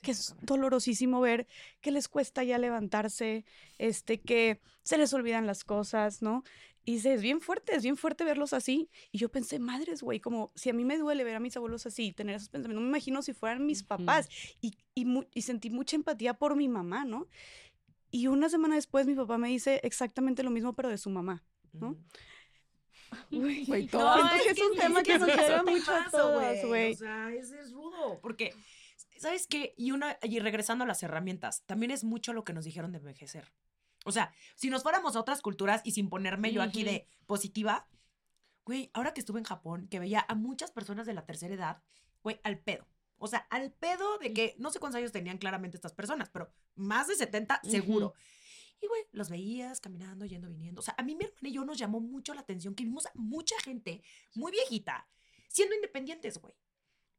que es dolorosísimo ver que les cuesta ya levantarse, este, que se les olvidan las cosas, ¿no? Y dice, es bien fuerte, es bien fuerte verlos así. Y yo pensé, madres, güey, como si a mí me duele ver a mis abuelos así, tener esos pensamientos, no me imagino si fueran mis papás. Y, y, y sentí mucha empatía por mi mamá, ¿no? Y una semana después mi papá me dice exactamente lo mismo, pero de su mamá, ¿no? Güey, Güey, no, que es un tema que nos llega mucho a güey. O sea, es, es rudo. Porque, ¿sabes qué? Y, una, y regresando a las herramientas, también es mucho lo que nos dijeron de envejecer. O sea, si nos fuéramos a otras culturas y sin ponerme yo aquí de positiva, güey, ahora que estuve en Japón, que veía a muchas personas de la tercera edad, güey, al pedo. O sea, al pedo de que no sé cuántos años tenían claramente estas personas, pero más de 70 seguro. Y, güey, los veías caminando, yendo, viniendo. O sea, a mí mi hermana y yo nos llamó mucho la atención que vimos a mucha gente muy viejita siendo independientes, güey.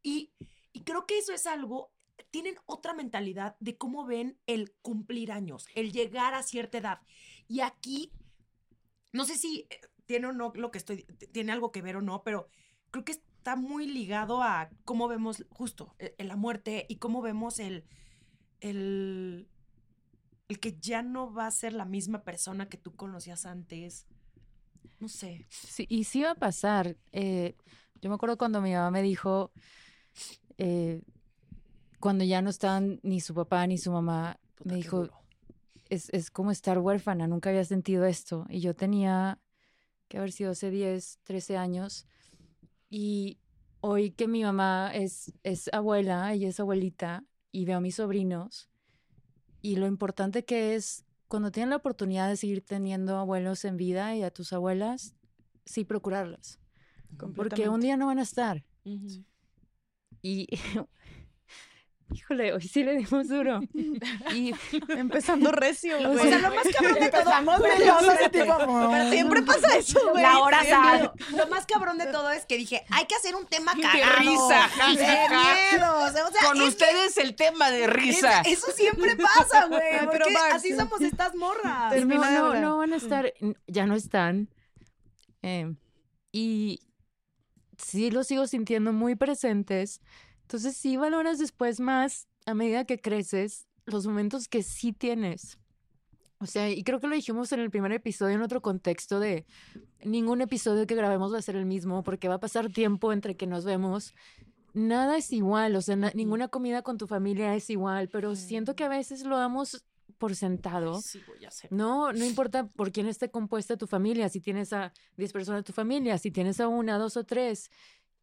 Y, y creo que eso es algo, tienen otra mentalidad de cómo ven el cumplir años, el llegar a cierta edad. Y aquí, no sé si eh, tiene o no lo que estoy, tiene algo que ver o no, pero creo que está muy ligado a cómo vemos justo eh, la muerte y cómo vemos el, el, el que ya no va a ser la misma persona que tú conocías antes. No sé. Sí, y sí va a pasar. eh, yo me acuerdo cuando mi mamá me dijo, eh, cuando ya no estaban ni su papá ni su mamá, Puta, me dijo, es, es como estar huérfana, nunca había sentido esto. Y yo tenía que haber sido hace 10, 13 años. Y hoy que mi mamá es, es abuela, ella es abuelita, y veo a mis sobrinos, y lo importante que es cuando tienen la oportunidad de seguir teniendo abuelos en vida y a tus abuelas, sí procurarlas. Porque un día no van a estar. Y, híjole, hoy sí le dimos duro. Y Empezando recio, güey. O sea, lo más cabrón de todo. Tipo, espérate, siempre pasa eso, güey. La hora sal. Lo más cabrón de todo es que dije, hay que hacer un tema ¡Qué cagado. risa, de ja, ja! miedos. O sea, Con ustedes el tema de risa. es- eso siempre pasa, güey. Porque pero así somos estas morras. No, de no, van a estar, n- ya no están. Eh, y sí los sigo sintiendo muy presentes. Entonces sí valoras después más a medida que creces los momentos que sí tienes. O sea, y creo que lo dijimos en el primer episodio en otro contexto de ningún episodio que grabemos va a ser el mismo porque va a pasar tiempo entre que nos vemos. Nada es igual, o sea, na- ninguna comida con tu familia es igual, pero siento que a veces lo damos por sentado. Sí, güey, ya sé. No, no importa por quién esté compuesta tu familia, si tienes a 10 personas en tu familia, si tienes a una, dos o tres.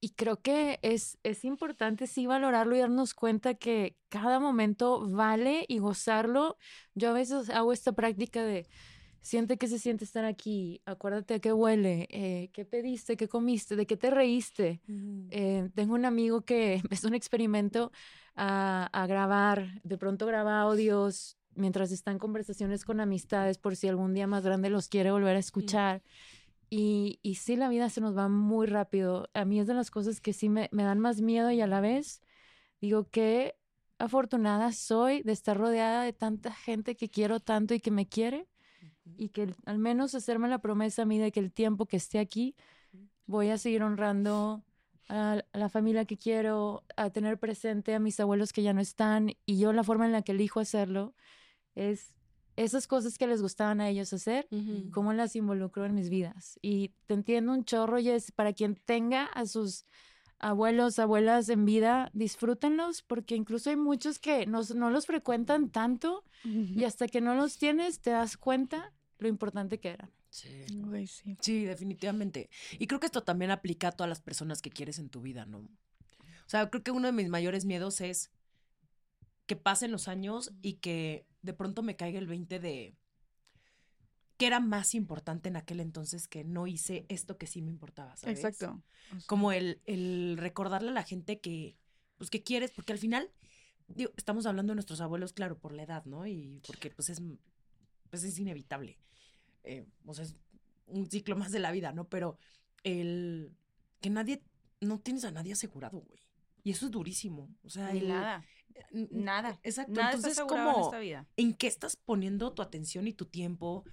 Y creo que es, es importante sí valorarlo y darnos cuenta que cada momento vale y gozarlo. Yo a veces hago esta práctica de siente que se siente estar aquí, acuérdate a qué huele, eh, qué pediste, qué comiste, de qué te reíste. Eh, tengo un amigo que empezó un experimento a, a grabar, de pronto graba audios mientras está en conversaciones con amistades por si algún día más grande los quiere volver a escuchar. Y, y sí, la vida se nos va muy rápido. A mí es de las cosas que sí me, me dan más miedo y a la vez digo que afortunada soy de estar rodeada de tanta gente que quiero tanto y que me quiere y que al menos hacerme la promesa a mí de que el tiempo que esté aquí voy a seguir honrando a a la familia que quiero, a tener presente a mis abuelos que ya no están y yo la forma en la que elijo hacerlo es esas cosas que les gustaban a ellos hacer, cómo las involucro en mis vidas. Y te entiendo un chorro y es para quien tenga a sus abuelos, abuelas en vida, disfrútenlos porque incluso hay muchos que no, no los frecuentan tanto y hasta que no los tienes te das cuenta lo importante que eran. Sí. Sí, definitivamente. Y creo que esto también aplica a todas las personas que quieres en tu vida, ¿no? O sea, creo que uno de mis mayores miedos es que pasen los años y que de pronto me caiga el 20 de que era más importante en aquel entonces que no hice esto que sí me importaba, ¿sabes? Exacto. Como el, el recordarle a la gente que, pues, que quieres, porque al final, digo, estamos hablando de nuestros abuelos, claro, por la edad, ¿no? Y porque, pues, es, pues, es inevitable. Eh, o sea, es un ciclo más de la vida, ¿no? Pero el que nadie, no tienes a nadie asegurado, güey. Y eso es durísimo. O sea, el- nada. Nada. Exacto. Nada está Entonces, en como, esta vida. ¿en qué estás poniendo tu atención y tu tiempo?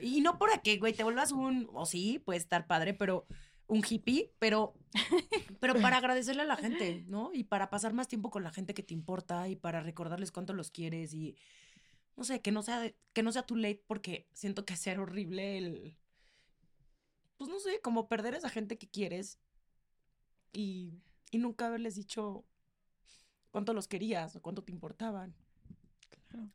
Y no por que, güey, te vuelvas un, o sí, puede estar padre, pero un hippie, pero, pero para agradecerle a la gente, ¿no? Y para pasar más tiempo con la gente que te importa y para recordarles cuánto los quieres y, no sé, que no sea, que no sea too late porque siento que sea horrible el, pues no sé, como perder a esa gente que quieres y, y nunca haberles dicho cuánto los querías o cuánto te importaban.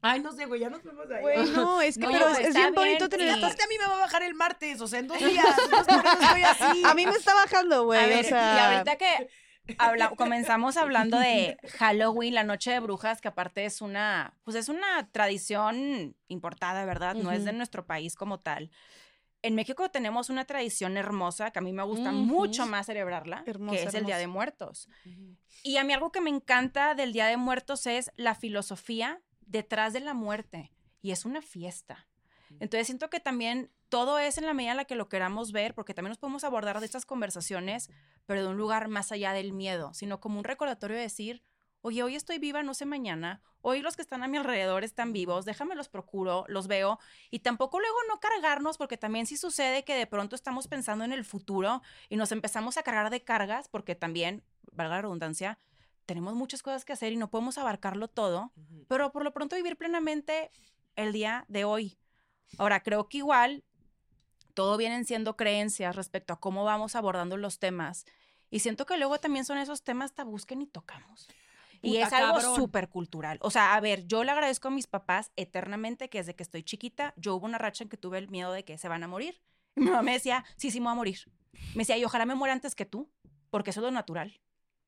Ay, no sé, güey, ya nos fuimos ahí. Güey, no, es que No, pero pues, es bien bonito bien, tener estas... Entonces a mí me va a bajar el martes, o sea, en dos días. Entonces por eso estoy así. A mí me está bajando, güey. A ver, o sea, y ahorita que habla- comenzamos hablando de Halloween, la noche de brujas, que aparte es una, pues es una tradición importada, ¿verdad? No es de nuestro país como tal. En México tenemos una tradición hermosa que a mí me gusta Ujú. mucho más celebrarla, Hermosa, que es el Día de. Muertos. Y a mí algo que me encanta del Día de Muertos es la filosofía detrás de la muerte. Y es una fiesta. Entonces siento que también todo es en la medida en la que lo queramos ver, porque también nos podemos abordar de estas conversaciones, pero de un lugar más allá del miedo, sino como un recordatorio de decir, oye, hoy estoy viva, no sé mañana, hoy los que están a mi alrededor están vivos, déjame los procuro, los veo, y tampoco luego no cargarnos, porque también sí sucede que de pronto estamos pensando en el futuro y nos empezamos a cargar de cargas, porque también, valga la redundancia, tenemos muchas cosas que hacer y no podemos abarcarlo todo, pero por lo pronto vivir plenamente el día de hoy. Ahora, creo que igual todo vienen siendo creencias respecto a cómo vamos abordando los temas. Y siento que luego también son esos temas tabús que ni tocamos. Y es algo súper cultural. O sea, a ver, yo le agradezco a mis papás eternamente que desde que estoy chiquita, yo hubo una racha en que tuve el miedo de que se van a morir. Y mi mamá me decía, sí, sí, me voy a morir. Me decía, y ojalá me muera antes que tú, porque eso es lo natural.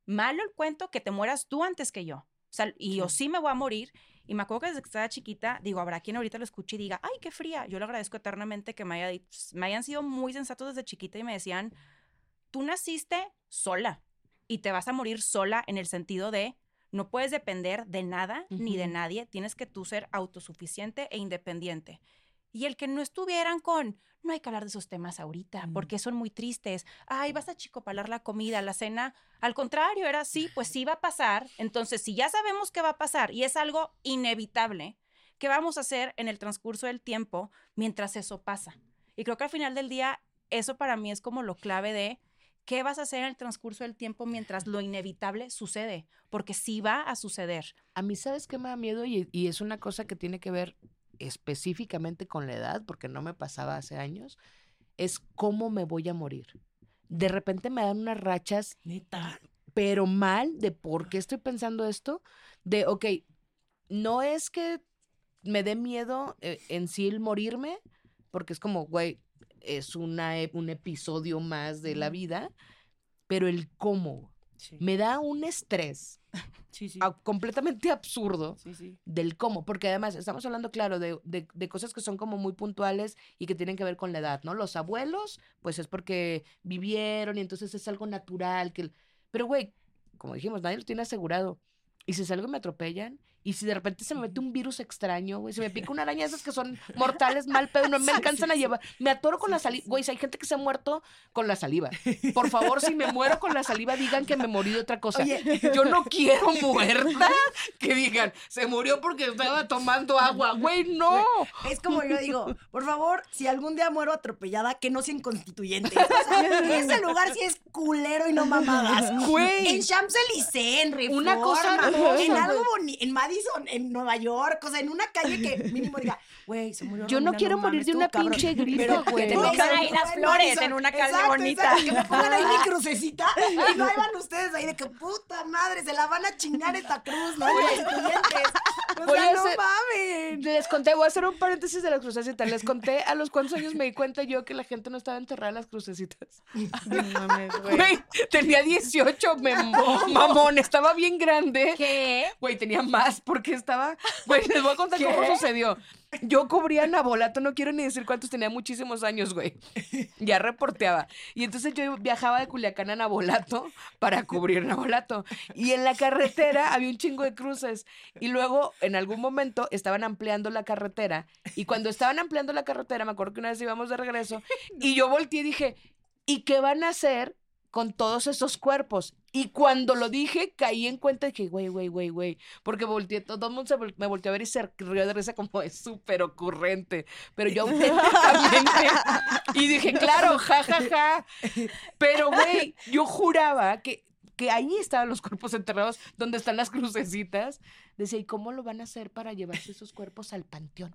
Malo el cuento que te mueras tú antes que yo. O sea, y yo sí me voy a morir. Y me acuerdo que desde que estaba chiquita, digo, habrá quien ahorita lo escuche y diga, ay, qué fría. Yo le agradezco eternamente que me, haya, me hayan sido muy sensatos desde chiquita y me decían, tú naciste sola y te vas a morir sola en el sentido de no puedes depender de nada ni de nadie, tienes que tú ser autosuficiente e independiente. Y el que no estuvieran con, no hay que hablar de esos temas ahorita, Mm. porque son muy tristes. Ay, vas a chicopalar la comida, la cena. Al contrario, era sí, pues sí va a pasar. Entonces, si ya sabemos que va a pasar y es algo inevitable, ¿qué vamos a hacer en el transcurso del tiempo mientras eso pasa? Y creo que al final del día, eso para mí es como lo clave de qué vas a hacer en el transcurso del tiempo mientras lo inevitable sucede, porque sí va a suceder. A mí, ¿sabes qué me da miedo? Y, y es una cosa que tiene que ver específicamente con la edad, porque no me pasaba hace años, es cómo me voy a morir. De repente me dan unas rachas, Neta. pero mal, de por qué estoy pensando esto, de, ok, no es que me dé miedo eh, en sí el morirme, porque es como, güey, es una, e- un episodio más de la vida, pero el cómo Sí. me da un estrés Sí, sí. a- completamente absurdo del cómo, porque además estamos hablando, claro, de, de- de cosas que son como muy puntuales y que tienen que ver con la edad, ¿no? Los abuelos, pues es porque vivieron y entonces es algo natural, que... Pero, güey, como dijimos, nadie lo tiene asegurado. Y si salgo y me atropellan, y si de repente se me mete un virus extraño, güey, si me pica una araña de esas que son mortales, mal pedo, no me alcanzan a llevar, me atoro con la saliva, güey, si hay gente que se ha muerto con la saliva. Por favor, si me muero con la saliva, digan que me morí de otra cosa. Yo no quiero muerta que digan, se murió porque estaba tomando agua. Güey, no. Es como yo digo, por favor, si algún día muero atropellada, que no sean constituyentes. O sea, ese lugar sí es culero y no mamadas. Güey. En Champs-Élysées, en Reforma, Una cosa hermosa, en algo bonito, en Madison, en Nueva York, o sea, en una calle que mínimo diga, Güey, se murió Yo no quiero morir mames, de una cabrón. pinche gripa, güey. que Te no pongan ahí las flores en una calle Exacto, bonita. exacto, Que me pongan ahí mi crucecita y no ahí van ustedes ahí de que puta madre, se la van a chingar esta cruz, ¿no? Los estudiantes. O Voy sea, a no hacer- mames. Les conté, voy a hacer un paréntesis de las crucecitas. Les conté a los cuántos años me di cuenta yo que la gente no estaba enterrada en las crucecitas. No mames, güey. Tenía 18, me, mamón, estaba bien grande. ¿Qué? Güey, tenía más porque estaba. Güey, les voy a contar cómo sucedió. Yo cubría Nabolato, no quiero ni decir cuántos, tenía muchísimos años, güey. Ya reporteaba. Y entonces yo viajaba de Culiacán a Nabolato para cubrir Nabolato. Y en la carretera había un chingo de cruces. Y luego, en algún momento, estaban ampliando la carretera. Y cuando estaban ampliando la carretera, me acuerdo que una vez íbamos de regreso, y yo volteé y dije, ¿y qué van a hacer con todos esos cuerpos? Y cuando lo dije, caí en cuenta de que, güey, güey, güey, güey. Porque volteé, todo el mundo vol- me volteó a ver y se rió de risa como es súper ocurrente. Pero yo auténticamente. y dije, claro, ja, ja, ja. Pero, güey, yo juraba que, que ahí estaban los cuerpos enterrados, donde están las crucecitas. Decía, ¿y cómo lo van a hacer para llevarse esos cuerpos al panteón?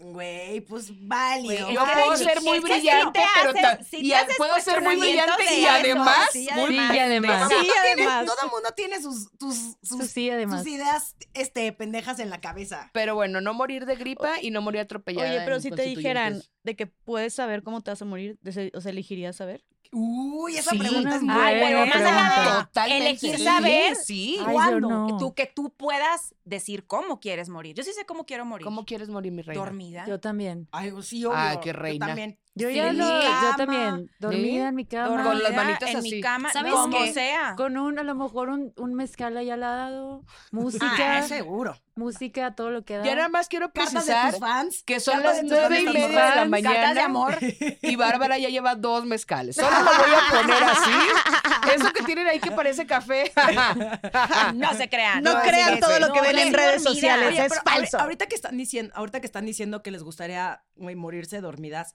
Güey, pues válido. Güey, Yo puedo ser muy brillante, te pero puedo ser muy brillante de y además sí, muy además. Sí, y además. Sí, Tiene- además. todo el mundo tiene sus, tus, sus, Sus sí, además. sus ideas este, pendejas en la cabeza. Pero bueno, no morir de gripa y no morir atropellada. Oye, pero si te dijeran de que puedes saber cómo te vas a morir, o sea, elegirías saber. Uy, esa Sí, pregunta es muy Ay, pero buena de pregunta. Totalmente. elegir Sí, saber Sí. Yo cuándo, no. tú, que tú puedas decir cómo quieres morir. Yo sí sé cómo quiero morir. ¿Cómo quieres morir, mi reina? Dormida. Yo también. Ay, sí, obvio. Ay, qué yo reina. también. Yo lo, yo también, dormida en mi cama. Con las manitas en así. mi cama, ¿Sabes como qué? sea. Con un, a lo mejor un, un mezcal ahí al lado, Ah, música, seguro. música, todo lo que da. Ya nada más quiero precisar fans. que son las nueve y media de la fans, mañana. de amor. Y Bárbara ya lleva dos mezcales. Solo lo voy a poner así. Eso que tienen ahí que parece café. No se crean. No crean todo lo que No, ven en es redes dormida. sociales, Oye, es falso. Ahorita que están diciendo, ahorita que están diciendo que les gustaría morirse dormidas,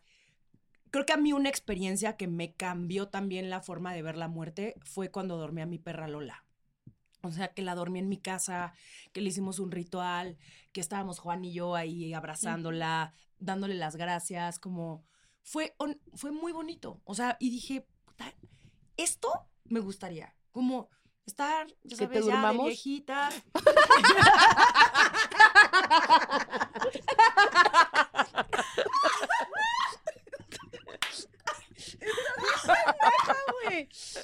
creo que a mí una experiencia que me cambió también la forma de ver la muerte fue cuando dormí a mi perra Lola. O sea, que la dormí en mi casa, que le hicimos un ritual, que estábamos Juan y yo ahí abrazándola, dándole las gracias, como fue, on- fue muy bonito. O sea, y dije, puta, esto me gustaría, como estar, ya ¿Que te sabes, ya de durmamos?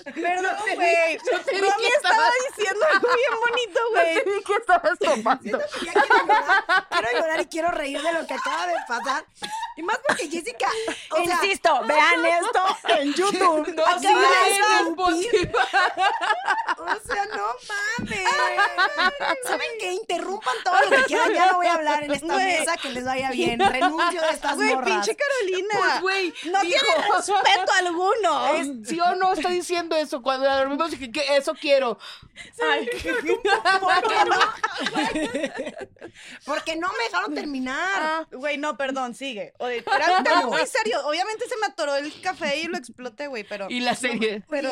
Perdón, güey. Romy estaba diciendo algo bien bonito, güey. ¿Qué estabas tomando? Ya quiero llorar, quiero llorar y quiero reír de lo que acaba de pasar. Y más porque Jessica, o sea, Insisto, vean esto en YouTube. No, Acaba de escupir. O sea, no mames. ¿Saben qué? Interrumpan todo lo que quieran, ya no voy a hablar en esta Güey. mesa, que les vaya bien. Renuncio de estas Güey, morras. pinche Carolina. Pues, güey, no dijo, tiene respeto alguno. es- ¿Sí o no está diciendo eso? Cuando la dormimos dije que eso quiero. ¿Por qué no? Porque no me dejaron terminar. Güey, no, perdón, sigue. Oye, era un tema muy serio. Obviamente se me atoró el café y lo exploté, güey, pero... Y la serie. Pero,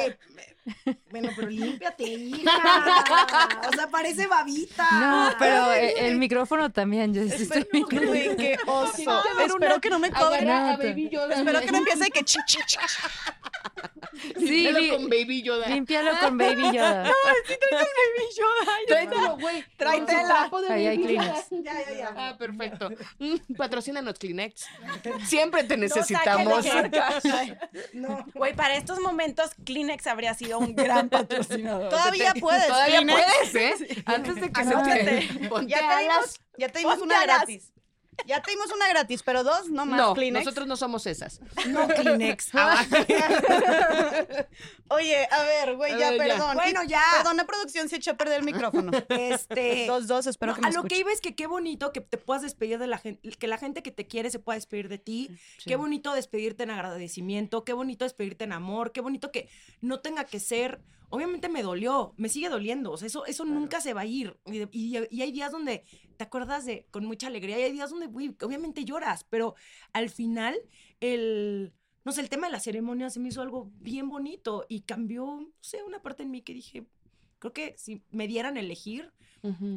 bueno, pero límpiate, hija. O sea, parece babita. No, pero e- el, micrófono también. Yo sí estoy Espero, güey, qué oso. Espero una- que no me cobre. Agarra a No, Baby Yoda. Espero que no empiece que chi, chi, chi. Sí, Límpialo con Baby Yoda. límpialo con Baby Yoda. Tráetelo, güey. Tráetela. Con su trapo de Ahí hay Baby Yoda. Kleenex. Ya, ya, ya. Ah, perfecto. Mm, patrocínanos Kleenex. Siempre te No necesitamos. no. Güey, para estos momentos, Kleenex habría sido un gran patrocinador. Todavía puedes. Todavía puedes, ¿eh? Antes de que se Anótate. te Ya te dimos, ya te dimos una gratis. Ya te dimos una gratis, pero dos no más No, Kleenex. nosotros no somos esas. No Kleenex. Oye, a ver, güey, ya, ver, ya. perdón. Bueno, ya. Perdón, la producción se echó a perder el micrófono. Este. Dos, dos, espero no, que me a lo que iba es que qué bonito que te puedas despedir de la gente, que la gente que te quiere se pueda despedir de ti. Qué bonito despedirte en agradecimiento, qué bonito despedirte en amor, qué bonito que no tenga que ser. Obviamente me dolió, me sigue doliendo, o sea, eso, eso nunca se va a ir. Y, de- y- y hay días donde te acuerdas de con mucha alegría y hay días donde, güey, obviamente lloras, pero al final el, no sé, el tema de la ceremonia se me hizo algo bien bonito y cambió, no sé, una parte en mí que dije, creo que si me dieran a elegir,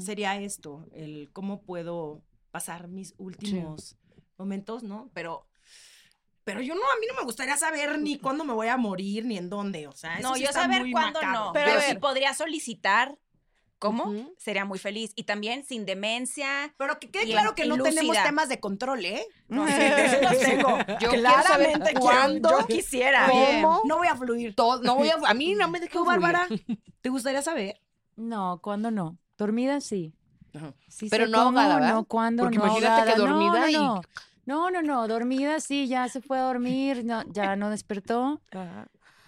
sería esto, el cómo puedo pasar mis últimos momentos, ¿no? Pero, pero yo no, a mí no me gustaría saber ni cuándo me voy a morir, ni en dónde, o sea, eso No, sí yo está saber muy cuándo macabro. no. Pero Pero, ver. podría solicitar cómo, sería muy feliz. Y también sin demencia. Pero que quede claro que no tenemos temas de control, ¿eh? No, Sí, sí, los tengo. Yo Claramente cuándo, yo quisiera. cómo, No voy a fluir. todo, no voy a, a mí no me ¿Tú, Bárbara? ¿Te gustaría saber? No, ¿cuándo no? Dormida sí. Sí Pero no cómo, ahogada, ¿verdad? No, ¿cuándo Porque no imagínate que ahogada. Dormida no, y- no. No, no, no, dormida sí, ya se fue a dormir, no, ya no despertó.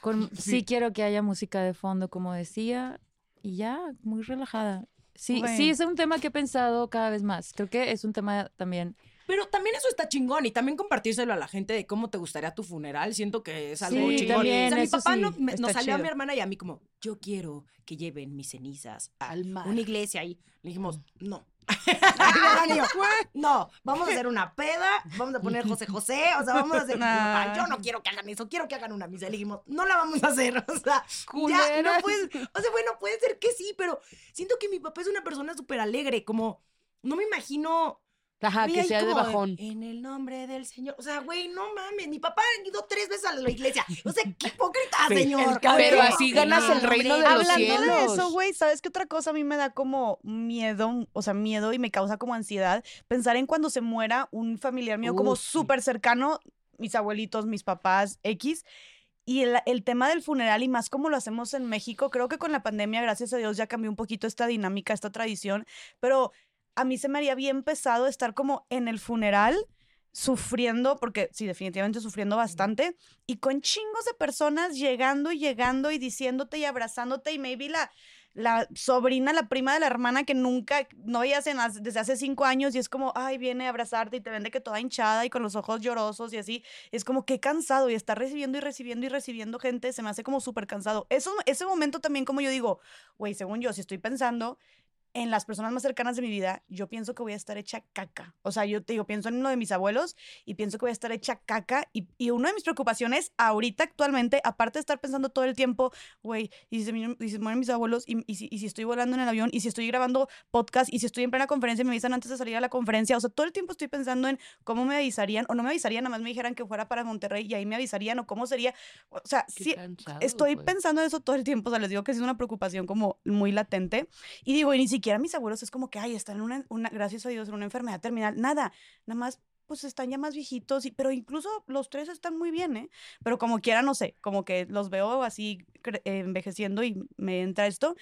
Con, sí. quiero que haya música de fondo, como decía, y ya, muy relajada. Sí, sí, es un tema que he pensado cada vez más. Creo que es un tema también. Pero también eso está chingón y también compartírselo a la gente de cómo te gustaría tu funeral. Siento que es algo Sí, chingón. también, o sea, mi papá sí, no- me- nos salió a mi hermana y a mí como, yo quiero que lleven mis cenizas a Al mar. una iglesia ahí. Le dijimos, no. No, vamos a hacer una peda, vamos a poner José José, o sea, vamos a hacer. Nah. "Ay, Yo no quiero que hagan eso, quiero que hagan una misa. Le dijimos, no la vamos a hacer, o sea, ya, no puedes, o sea, bueno, puede ser que sí, pero siento que mi papá es una persona súper alegre, como, no me imagino Ajá, que sea de bajón. En el nombre del Señor. O sea, güey, no mames. Mi papá ha ido tres veces a la iglesia. O sea, qué hipócrita, Sí. señor. Pero así ganas el reino de los Hablando cielos. de eso, güey, ¿sabes qué otra cosa a mí me da como miedo? O sea, miedo y me causa como ansiedad. Pensar en cuando se muera un familiar mío como Uf, súper cercano, mis abuelitos, mis papás, X. Y el, el tema del funeral y más como lo hacemos en México, creo que con la pandemia, gracias a Dios, ya cambió un poquito esta dinámica, esta tradición, pero a mí se me haría bien pesado estar como en el funeral sufriendo, porque sí, definitivamente sufriendo bastante, y con chingos de personas llegando y llegando y diciéndote y abrazándote y maybe la, la sobrina, la prima de la hermana que nunca, no veías desde hace cinco años y es como, ay, viene a abrazarte y te vende que toda hinchada y con los ojos llorosos y así, es como que cansado y estar recibiendo y recibiendo y recibiendo gente se me hace como súper cansado. Eso, ese momento también como yo digo, güey, según yo, si estoy pensando en las personas más cercanas de mi vida, yo pienso que voy a estar hecha caca. O sea, yo te digo, pienso en uno de mis abuelos y pienso que voy a estar hecha caca. Y, y una de mis preocupaciones ahorita, actualmente, aparte de estar pensando todo el tiempo, güey, y si se, me- y si mueren mis abuelos, y, y si, y si estoy volando en el avión, y si estoy grabando podcast, y si estoy en plena conferencia y me avisan antes de salir a la conferencia. O sea, todo el tiempo estoy pensando en cómo me avisarían, o no me avisarían, nada más me dijeran que fuera para Monterrey y ahí me avisarían, o cómo sería. O sea, sí, cansado, estoy güey. pensando en eso todo el tiempo, o sea, les digo que es una preocupación como muy latente. Y digo, y ni siquiera mis abuelos es como que, ay, están en una, una- gracias a Dios, en una enfermedad terminal. Nada, nada más, pues están ya más viejitos, y, pero incluso los tres están muy bien, ¿eh? Pero como quiera, no sé, como que los veo así eh, envejeciendo y me entra esto.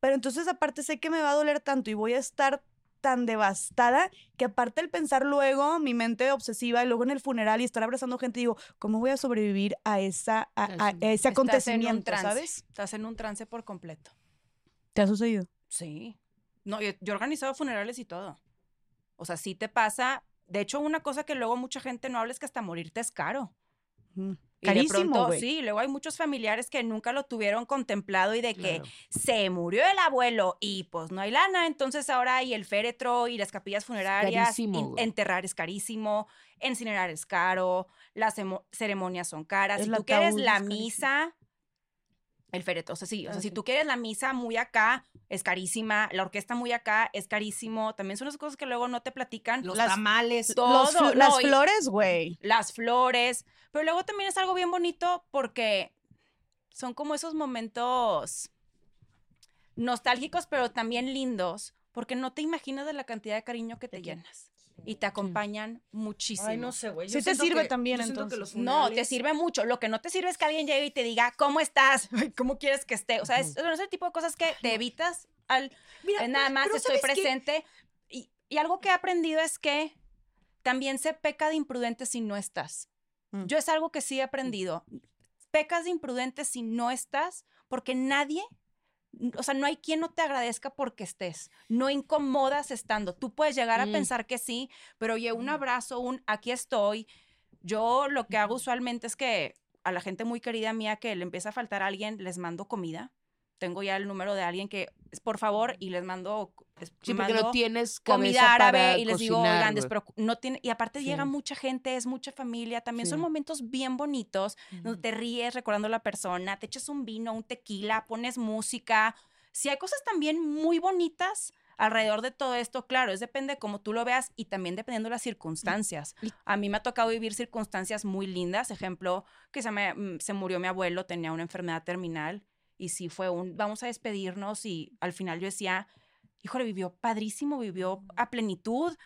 Pero entonces aparte sé que me va a doler tanto y voy a estar tan devastada que aparte el pensar luego, mi mente obsesiva y luego en el funeral y estar abrazando gente, digo, ¿cómo voy a sobrevivir a, esa, a, a- Eso. a ese Estás en un acontecimiento, trance, sabes? Estás en un trance por completo. ¿Te ha sucedido? Sí. No, yo, organizado funerales y todo. O sea, sí te pasa. De hecho, una cosa que luego mucha gente no habla es que hasta morirte es caro. Mm. Y de Carísimo, pronto, güey. sí, luego hay muchos familiares que nunca lo tuvieron contemplado y de que se murió el abuelo y pues no hay lana, entonces ahora hay el féretro y las capillas funerarias, carísimo, enterrar es carísimo, incinerar es caro, las ceremonias son caras, El si tú quieres la carísimo. misa, el féretro, o sea, sí, o sea, Ah, si sí. tú quieres la misa muy acá, es carísima, la orquesta muy acá, es carísimo, también son las cosas que luego no te platican. Los Las- tamales. todo, Los fl- no, las flores, güey. las flores, pero luego también es algo bien bonito porque son como esos momentos nostálgicos, pero también lindos, porque no te imaginas de la cantidad de cariño que te llenas y te acompañan muchísimo. Ay, no sé, güey. Sí Yo te sirve que- también, que entonces. los No, te sirve mucho. Lo que no te sirve es que alguien llegue y te diga, ¿cómo estás? ¿Cómo quieres que esté? O sea, es, ese tipo de cosas que te evitas al Mira, eh, nada más pero estoy presente. Y, y algo que he aprendido es que también se peca de imprudente si no estás. Mm. Yo es algo que sí he aprendido. Pecas de imprudente si no estás, porque nadie, o sea, no hay quien no te agradezca porque estés. No incomodas estando. Tú puedes llegar a Mm. pensar que sí, pero oye, un abrazo, un aquí estoy. Yo lo que hago usualmente es que a la gente muy querida mía que le empieza a faltar a alguien, les mando comida. Tengo ya el número de alguien que, es, por favor, y les mando, Sí, porque no mando tienes comida árabe para y les digo, oigan, despreocu- no tiene, y aparte llega mucha gente, es mucha familia, también son momentos bien bonitos, donde te ríes recordando a la persona, te echas un vino, un tequila, pones música. Si hay cosas también muy bonitas alrededor de todo esto, claro, es depende de cómo tú lo veas y también dependiendo de las circunstancias. A mí me ha tocado vivir circunstancias muy lindas, ejemplo, que se, me, mm, se murió mi abuelo, tenía una enfermedad terminal y sí fue un, vamos a despedirnos y al final yo decía, híjole, vivió padrísimo, vivió a plenitud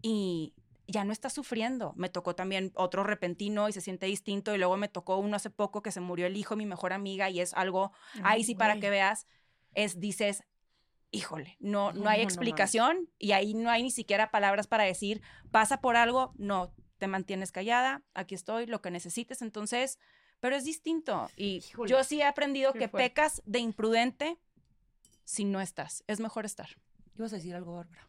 y ya no está sufriendo. Me tocó también otro repentino y se siente distinto y luego me tocó uno hace poco que se murió el hijo de mi mejor amiga y es algo, ahí sí para que veas, es, dices, híjole, no, no hay No, no. explicación y ahí no hay ni siquiera palabras para decir, pasa por algo, no, te mantienes callada, aquí estoy, lo que necesites, entonces, pero es distinto y Híjole, yo sí he aprendido que fuerte. pecas de imprudente si no estás, es mejor estar. Ibas a decir algo, Bárbara.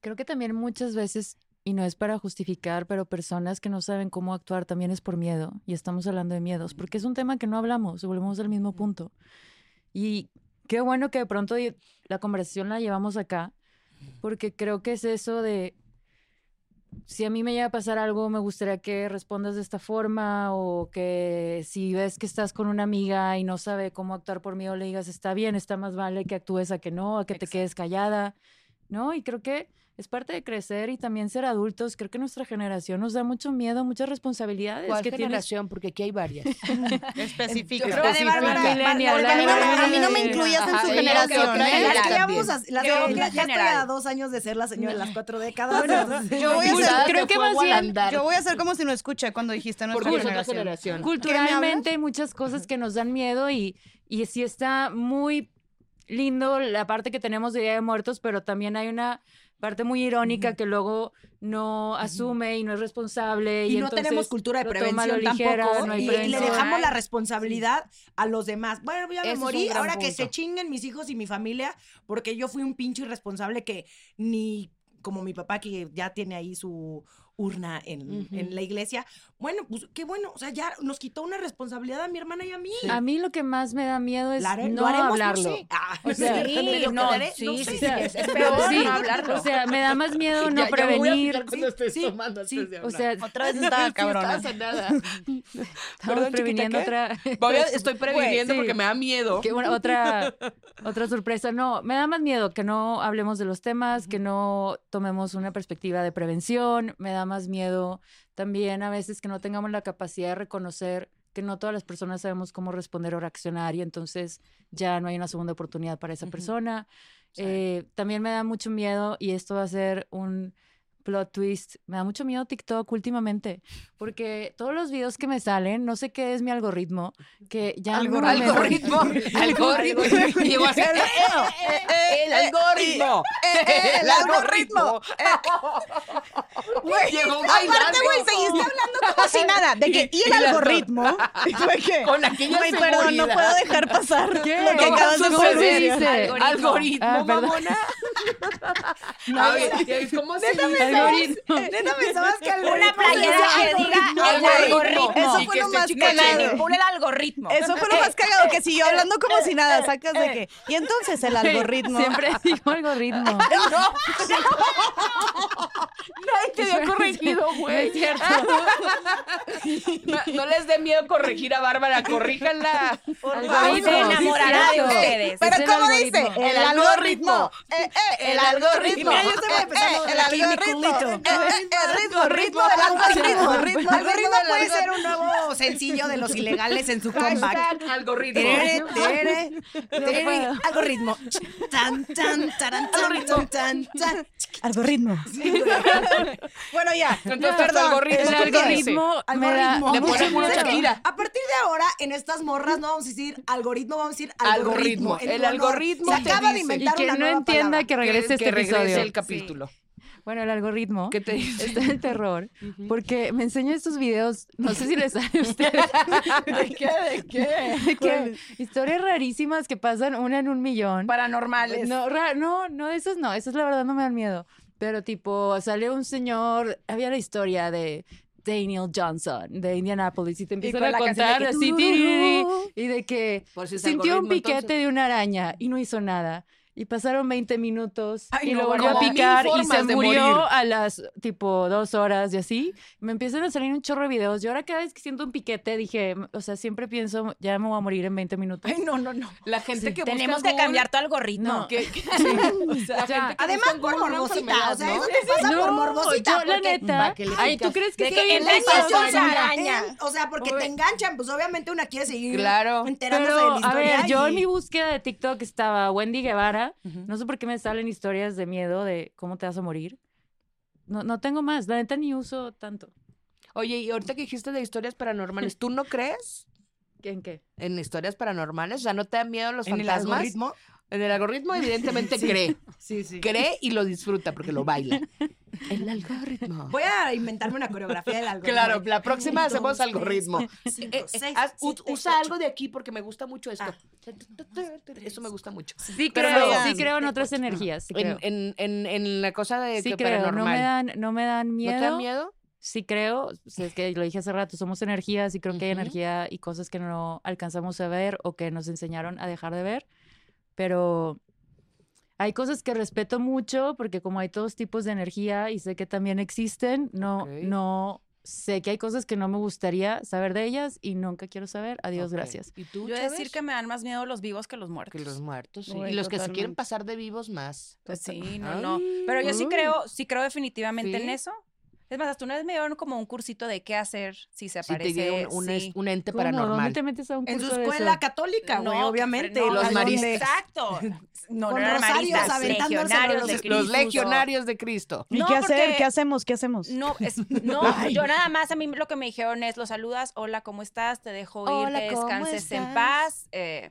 Creo que también muchas veces, y no es para justificar, pero personas que no saben cómo actuar también es por miedo. Y estamos hablando de miedos, porque es un tema que no hablamos, volvemos al mismo punto. Y qué bueno que de pronto la conversación la llevamos acá, porque creo que es eso de, si a mí me llega a pasar algo, me gustaría que respondas de esta forma, o que si ves que estás con una amiga y no sabe cómo actuar por miedo, le digas, está bien, está más vale que actúes a que no, a que te quedes callada. ¿no? Y creo que es parte de crecer y también ser adultos. Creo que nuestra generación nos da mucho miedo, muchas responsabilidades. ¿Cuál que tienes- generación? Porque aquí hay varias. Específica. Yo creo que a mí no, la a mí no me incluyas en su sí, generación. ¿eh? ya que ya estoy a dos años de ser la señora de las cuatro décadas. Yo voy a de creo que más bien, andar. yo voy a hacer como si no escuché cuando dijiste nuestra generación. Culturalmente hay muchas cosas que nos dan miedo y, y sí está muy lindo la parte que tenemos de Día de Muertos, pero también hay una parte muy irónica que luego no asume y no es responsable. Y, Y, no tenemos cultura de prevención ligera, tampoco. no y, y le dejamos la responsabilidad a los demás. Bueno, ya me Ese es un morí, ahora que se chinguen mis hijos y mi familia, porque yo fui un pinche irresponsable que ni como mi papá que ya tiene ahí su urna en, en la iglesia. Bueno, pues qué bueno, o sea, ya nos quitó una responsabilidad a mi hermana y a mí. A mí lo que más me da miedo es haré- no hablarlo. no sé. Ah, O sea, sí, no, quedaré, sí, no sí, sé. sí, sea, es, es peor sí, no hablarlo. O sea, me da más miedo no Ya- ya me voy a prevenir. fijar cuando estoy sí, tomando sí. antes de O sea, Otra vez estaba cabrona. No nada. estamos previniendo otra. Voy a- estoy previniendo sí. porque me da miedo. Otra, otra sorpresa. No, me da más miedo que no hablemos de los temas, que no tomemos una perspectiva de prevención. Me da más miedo. También a veces que no tengamos la capacidad de reconocer que no todas las personas sabemos cómo responder o reaccionar y entonces ya no hay una segunda oportunidad para esa persona. Eh, también me da mucho miedo y esto va a ser un plot twist. Me da mucho miedo TikTok últimamente porque todos los videos que me salen, no sé qué es mi algoritmo, que ya no me- Algoritmo. Algoritmo. Llegó a ser el algoritmo. El algoritmo. Llegó Aparte, güey, seguiste hablando como si nada. De que, y el algoritmo. Y fue que, Con aquella Ay, perdón, no puedo dejar pasar ¿Qué? lo que ¿Cómo acabas de ¿Cómo se decir. dice? Algoritmo. Algoritmo, Ah, mamona. A ver, es como si Algoritmo. Neta, pensabas que algo Una playera que diga el Algoritmo. algoritmo. Eso fue lo más cagado. El algoritmo. Eso fue lo más cagado, que siguió hablando como si nada. Sacas de que. Y entonces el algoritmo. Siempre digo algoritmo. Nadie te había corregido, No güey. es cierto. No, no les dé miedo corregir a Bárbara, corríjanla. Algoritmo, se enamorará de ustedes. Pero el ¿cómo dice? algoritmo. El algoritmo. Eh, eh, el algoritmo. Mira, yo estaba Eh, el aquí mi algoritmo. Culito. Eh, eh, El ritmo, ritmo del algoritmo. Ritmo, Algoritmo puede ser un nuevo sencillo de los ilegales en su comeback. Algoritmo. Algoritmo. Tan, tan, taran, tan, tan, tan, tan. Algoritmo. Bueno, ya. Entonces, Perdón. algoritmo, algoritmo. Le. Shakira. A partir de ahora, en estas morras no vamos a decir algoritmo, vamos a decir algoritmo. El algoritmo Se acaba de inventar Y quien una no nueva entienda palabra. que regrese Que- este que regrese episodio. el capítulo. Bueno, el algoritmo ¿Qué te dice? está en terror porque me enseña estos videos, no sé si les sale a ustedes. ¿De qué? ¿De qué? de que historias rarísimas que pasan una en un millón. Paranormales. No, no, no, esas no, esas la verdad no me dan miedo. Pero tipo, sale un señor, había la historia de Daniel Johnson de Indianapolis y te empiezan con a contar así y de que sintió un piquete entonces. de una araña y no hizo nada. Y pasaron 20 minutos Ay, y no, lo volvió a picar y se murió morir. a las tipo dos horas y así. Me empiezan a salir un chorro de videos. Y ahora cada vez que siento un piquete dije, o sea, siempre pienso, ya me voy a morir en 20 minutos. Ay, no, no, no. La gente que Tenemos que cambiar tu algoritmo. No. que, que- O la sea, gente que Además, por morbosita. O sea, te pasa por morbosita. yo la porque- neta. Ay, ¿tú crees que De que en araña. O sea, porque Oye. te enganchan, pues obviamente una quiere seguir Claro. enterándose de la a historia. ver, yo en mi búsqueda de TikTok estaba Wendy Guevara. No sé por qué me salen historias de miedo de cómo te vas a morir. No, no tengo más. La neta ni uso tanto. Oye, y ahorita que dijiste de historias paranormales, ¿tú no crees ¿En qué? en historias paranormales? O sea, ¿no te dan miedo los en el fantasmas? algoritmo. En el algoritmo, evidentemente, cree. Sí, sí. Cree y lo disfruta porque lo baila. El algoritmo. Voy a inventarme una coreografía del algoritmo. Claro, la próxima Un, hacemos dos, algoritmo. tres, cinco, Eh, eh, seis, haz- siete, usa ocho. algo de aquí porque me gusta mucho esto. Ah. Eso me gusta mucho. Sí Pero creo, no. sí creo en otras energías. Sí creo. En, en, en, en la cosa de Sí que creo. No paranormal. me dan, no me dan miedo. ¿No te da miedo? Sí creo. o sea, es que lo dije hace rato, somos energías y creo que hay energía y cosas que no alcanzamos a ver o que nos enseñaron a dejar de ver. Pero hay cosas que respeto mucho porque como hay todos tipos de energía y sé que también existen, no, no sé que hay cosas que no me gustaría saber de ellas y nunca quiero saber. Adiós, gracias. ¿Y tú, Yo he de decir que me dan más miedo los vivos que los muertos. Que los muertos, sí. Uy, y los que se quieren pasar de vivos más. Pues sí, Ay. no, no. Pero yo sí creo, sí creo definitivamente en eso. Es más, hasta una vez me dieron como un cursito de qué hacer si se te aparece. dieron un, sí. un ente ¿Cómo? ¿Dónde paranormal. te metes a un En su curso de escuela eso? católica, güey, No, obviamente. no, Los maristas. Exacto. No, Con no rosarios legionarios los- de Los Cristo. legionarios de Cristo. ¿Y No, qué hacer? porque- ¿Qué hacemos? ¿Qué hacemos? No, es, no, yo nada más a mí lo que me dijeron es, lo saludas, hola, ¿cómo estás? Te dejo ir, Hola, que ¿cómo descanses en paz, eh,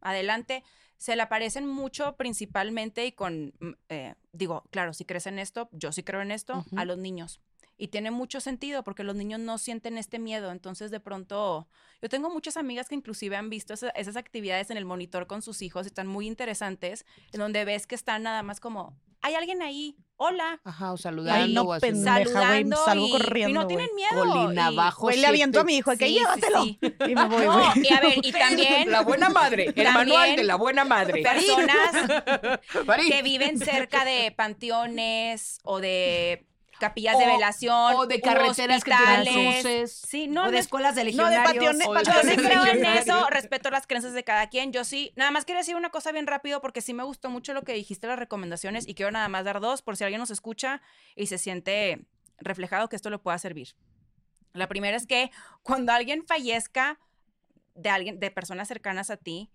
adelante. Se le aparecen mucho principalmente y con, mm, eh, digo, claro, si crees en esto, yo sí creo en esto, a los niños. Y tiene mucho sentido porque los niños no sienten este miedo, entonces de pronto, yo tengo muchas amigas que inclusive han visto esa- esas actividades en el monitor con sus hijos, están muy interesantes, en donde ves que están nada más como, hay alguien ahí, hola, Ajá, o saludando. Ay, no, o pendeja, saludando salgo y, y corriendo, no tienen miedo. Colina y- abajo. Güey, le aviento a mi hijo, que Sí, sí, llévatelo. sí. Y me voy, No, y a ver, y también La buena madre. El manual de la buena madre. personas Farid. que viven cerca de panteones o de capillas de velación o de carreteras que tienen hospitales. cruces. Sí, no, o de no- escuelas de No, de legionarios. pationes- o de yo sí creo en eso, respeto las creencias de cada quien. Yo sí, nada más quiero decir una cosa bien rápido porque sí me gustó mucho lo que dijiste las recomendaciones y quiero nada más dar dos por si alguien nos escucha y se siente reflejado que esto le pueda servir. La primera es que cuando alguien fallezca de alguien de personas cercanas a ti,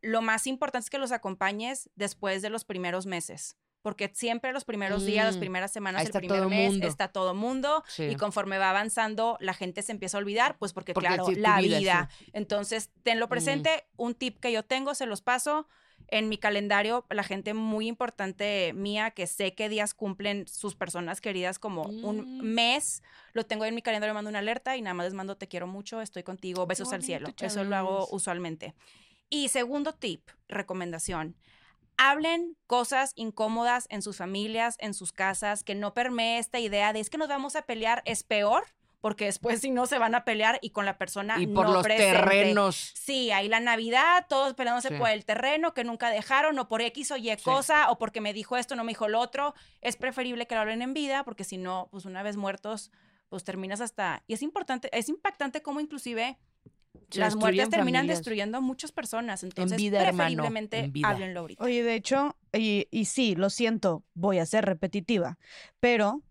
lo más importante es que los acompañes después de los primeros meses. Porque siempre los primeros días, las Mm, primeras semanas, ahí el primer mes, mundo. está todo mundo. Sí. Y conforme va avanzando, la gente se empieza a olvidar, pues porque, Porque claro, sí, la vida, vida. Entonces, tenlo presente. Un tip que yo tengo, se los paso. En mi calendario, la gente muy importante mía, que sé qué días cumplen sus personas queridas, como un Mm. mes, lo tengo en mi calendario, mando una alerta y nada más les mando te quiero mucho, estoy contigo, besos al cielo. bonito, Eso lo hago usualmente. Y segundo tip, recomendación. Hablen cosas incómodas en sus familias, en sus casas, que no permee esta idea de es que nos vamos a pelear, es peor, porque después si no se van a pelear y con la persona Y por no los presente. terrenos. Sí, ahí la Navidad, todos peleándose Sí. por el terreno que nunca dejaron, o por X o Y cosa, o porque me dijo esto, no me dijo lo otro. Es preferible que lo hablen en vida, porque si no, pues una vez muertos, pues terminas hasta. Y es importante, es impactante cómo inclusive Se las muertes terminan familias. destruyendo a muchas personas. Entonces, vida, hermano, preferiblemente en vida. háblenlo ahorita. Oye, de hecho, y, y sí, lo siento, voy a ser repetitiva, pero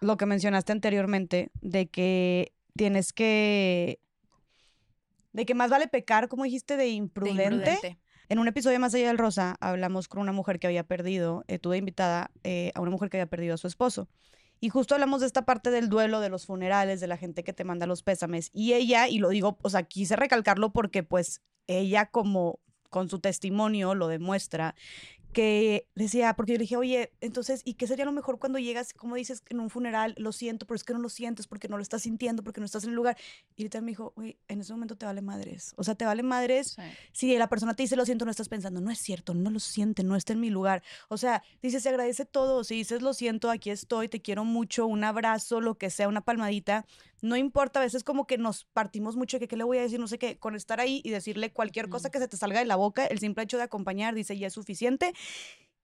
lo que mencionaste anteriormente de que tienes que, de que más vale pecar, como dijiste, de De imprudente. imprudente. En un episodio más allá del Rosa hablamos con una mujer que había perdido, eh, tuve invitada eh, a una mujer que había perdido a su esposo. Y justo hablamos de esta parte del duelo, de los funerales, de la gente que te manda los pésames. Y ella, y lo digo, o sea, quise recalcarlo porque pues ella como con su testimonio lo demuestra, que decía, porque yo le dije, oye, entonces, ¿y qué sería lo mejor cuando llegas, como dices, en un funeral, lo siento, pero es que no lo sientes porque no lo estás sintiendo, porque no estás en el lugar? Y ahorita me dijo, oye, en ese momento te vale madres. O sea, te vale madres Sí. si la persona te dice lo siento, no estás pensando, no es cierto, no lo siente, no está en mi lugar. O sea, dices, se agradece todo. Si dices lo siento, aquí estoy, te quiero mucho, un abrazo, lo que sea, una palmadita, no importa, a veces como que nos partimos mucho de que qué le voy a decir, no sé qué, con estar ahí y decirle cualquier cosa que se te salga de la boca, el simple hecho de acompañar, dice, ya es suficiente.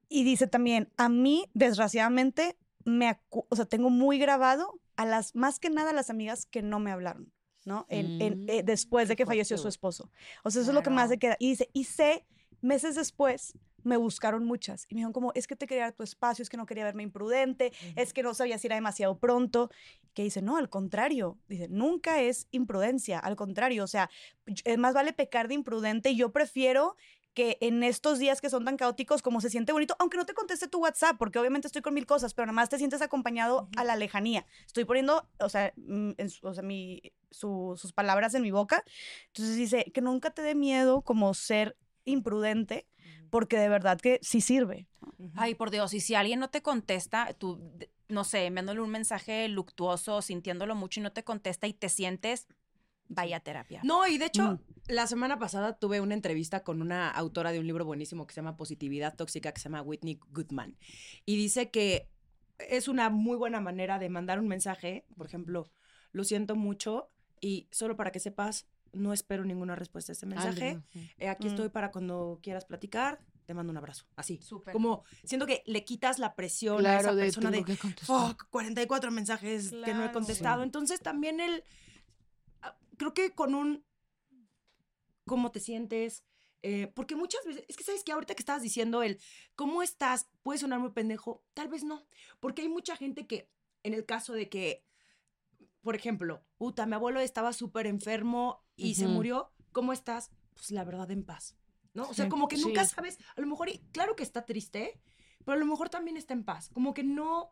Y dice también, a mí, desgraciadamente, me o sea, tengo muy grabado a las, más que nada a las amigas que no me hablaron, ¿no? En- en- eh, Mm, después de que falleció su esposo. O sea, eso es lo que más se queda. Y dice, y sé, meses después, me buscaron muchas y me dijeron como, es que te quería dar tu espacio, es que no quería verme imprudente, es que no sabía si era demasiado pronto. Que dice, no, al contrario, dice, nunca es imprudencia, al contrario, o sea, más vale pecar de imprudente y yo prefiero que en estos días que son tan caóticos, como se siente bonito, aunque no te conteste tu WhatsApp, porque obviamente estoy con mil cosas, pero nada más te sientes acompañado a la lejanía. Estoy poniendo, o sea, mm, en su- o sea, mi, su- sus palabras en mi boca. Entonces dice, que nunca te dé miedo como ser imprudente, porque de verdad que sí sirve. Ay, por Dios, y si alguien no te contesta, tú, no sé, enviándole un mensaje luctuoso, sintiéndolo mucho y no te contesta y te sientes, vaya a terapia. No, y de hecho, Mm. la semana pasada tuve una entrevista con una autora de un libro buenísimo que se llama Positividad Tóxica, que se llama Whitney Goodman. Y dice que es una muy buena manera de mandar un mensaje, por ejemplo, lo siento mucho y solo para que sepas, no espero ninguna respuesta a este mensaje. Eh, aquí Mm. estoy para cuando quieras platicar, te mando un abrazo. Así. Súper. Como siento que le quitas la presión a Claro, esa de persona de, fuck, 44 mensajes que no he contestado. Sí. Entonces también el, ah, creo que con un, ¿cómo te sientes? Eh, porque muchas veces, es que sabes que ahorita que estabas diciendo el, ¿cómo estás? Puede sonar muy pendejo, tal vez no, porque hay mucha gente que, en el caso de que, por ejemplo, puta, mi abuelo estaba súper enfermo y se Ujú. murió, ¿cómo estás? Pues la verdad, en paz, ¿no? O sea, Sí. como que nunca Sí. sabes, a lo mejor, y claro que está triste, pero a lo mejor también está en paz, como que no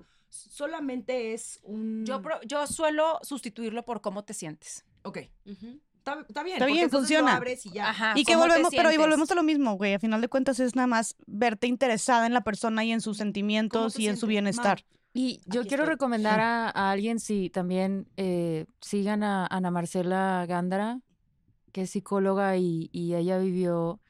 solamente es un... Yo, pro- yo suelo sustituirlo por cómo te sientes. Ok, Ujú. está, está bien. Está bien, entonces lo funciona. abres y ya. Ajá. Y que ¿cómo te volvemos, pero y sientes? volvemos a lo mismo, güey. A final de cuentas es nada más verte interesada en la persona y en sus sentimientos y en su sientes? bienestar. Y yo Aquí quiero estoy. recomendar a, a alguien si también eh, sigan a Ana Marcela Gándara, que es psicóloga y, y ella vivió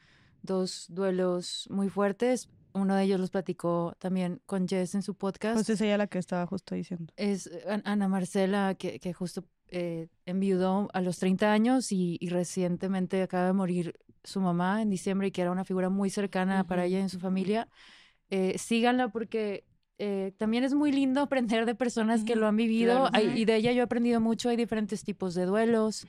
dos duelos muy fuertes. Uno de ellos los platicó también con Jess en su podcast. Pues es ella la que estaba justo diciendo. es An- Ana Marcela, que, que justo eh, enviudó a los 30 años y, y recientemente acaba de morir su mamá en diciembre y que era una figura muy cercana para Ujú, ella y en su familia. Eh, síganla porque eh, también es muy lindo aprender de personas que lo han vivido claro. hay- Ujú. y de ella yo he aprendido mucho. Hay diferentes tipos de duelos,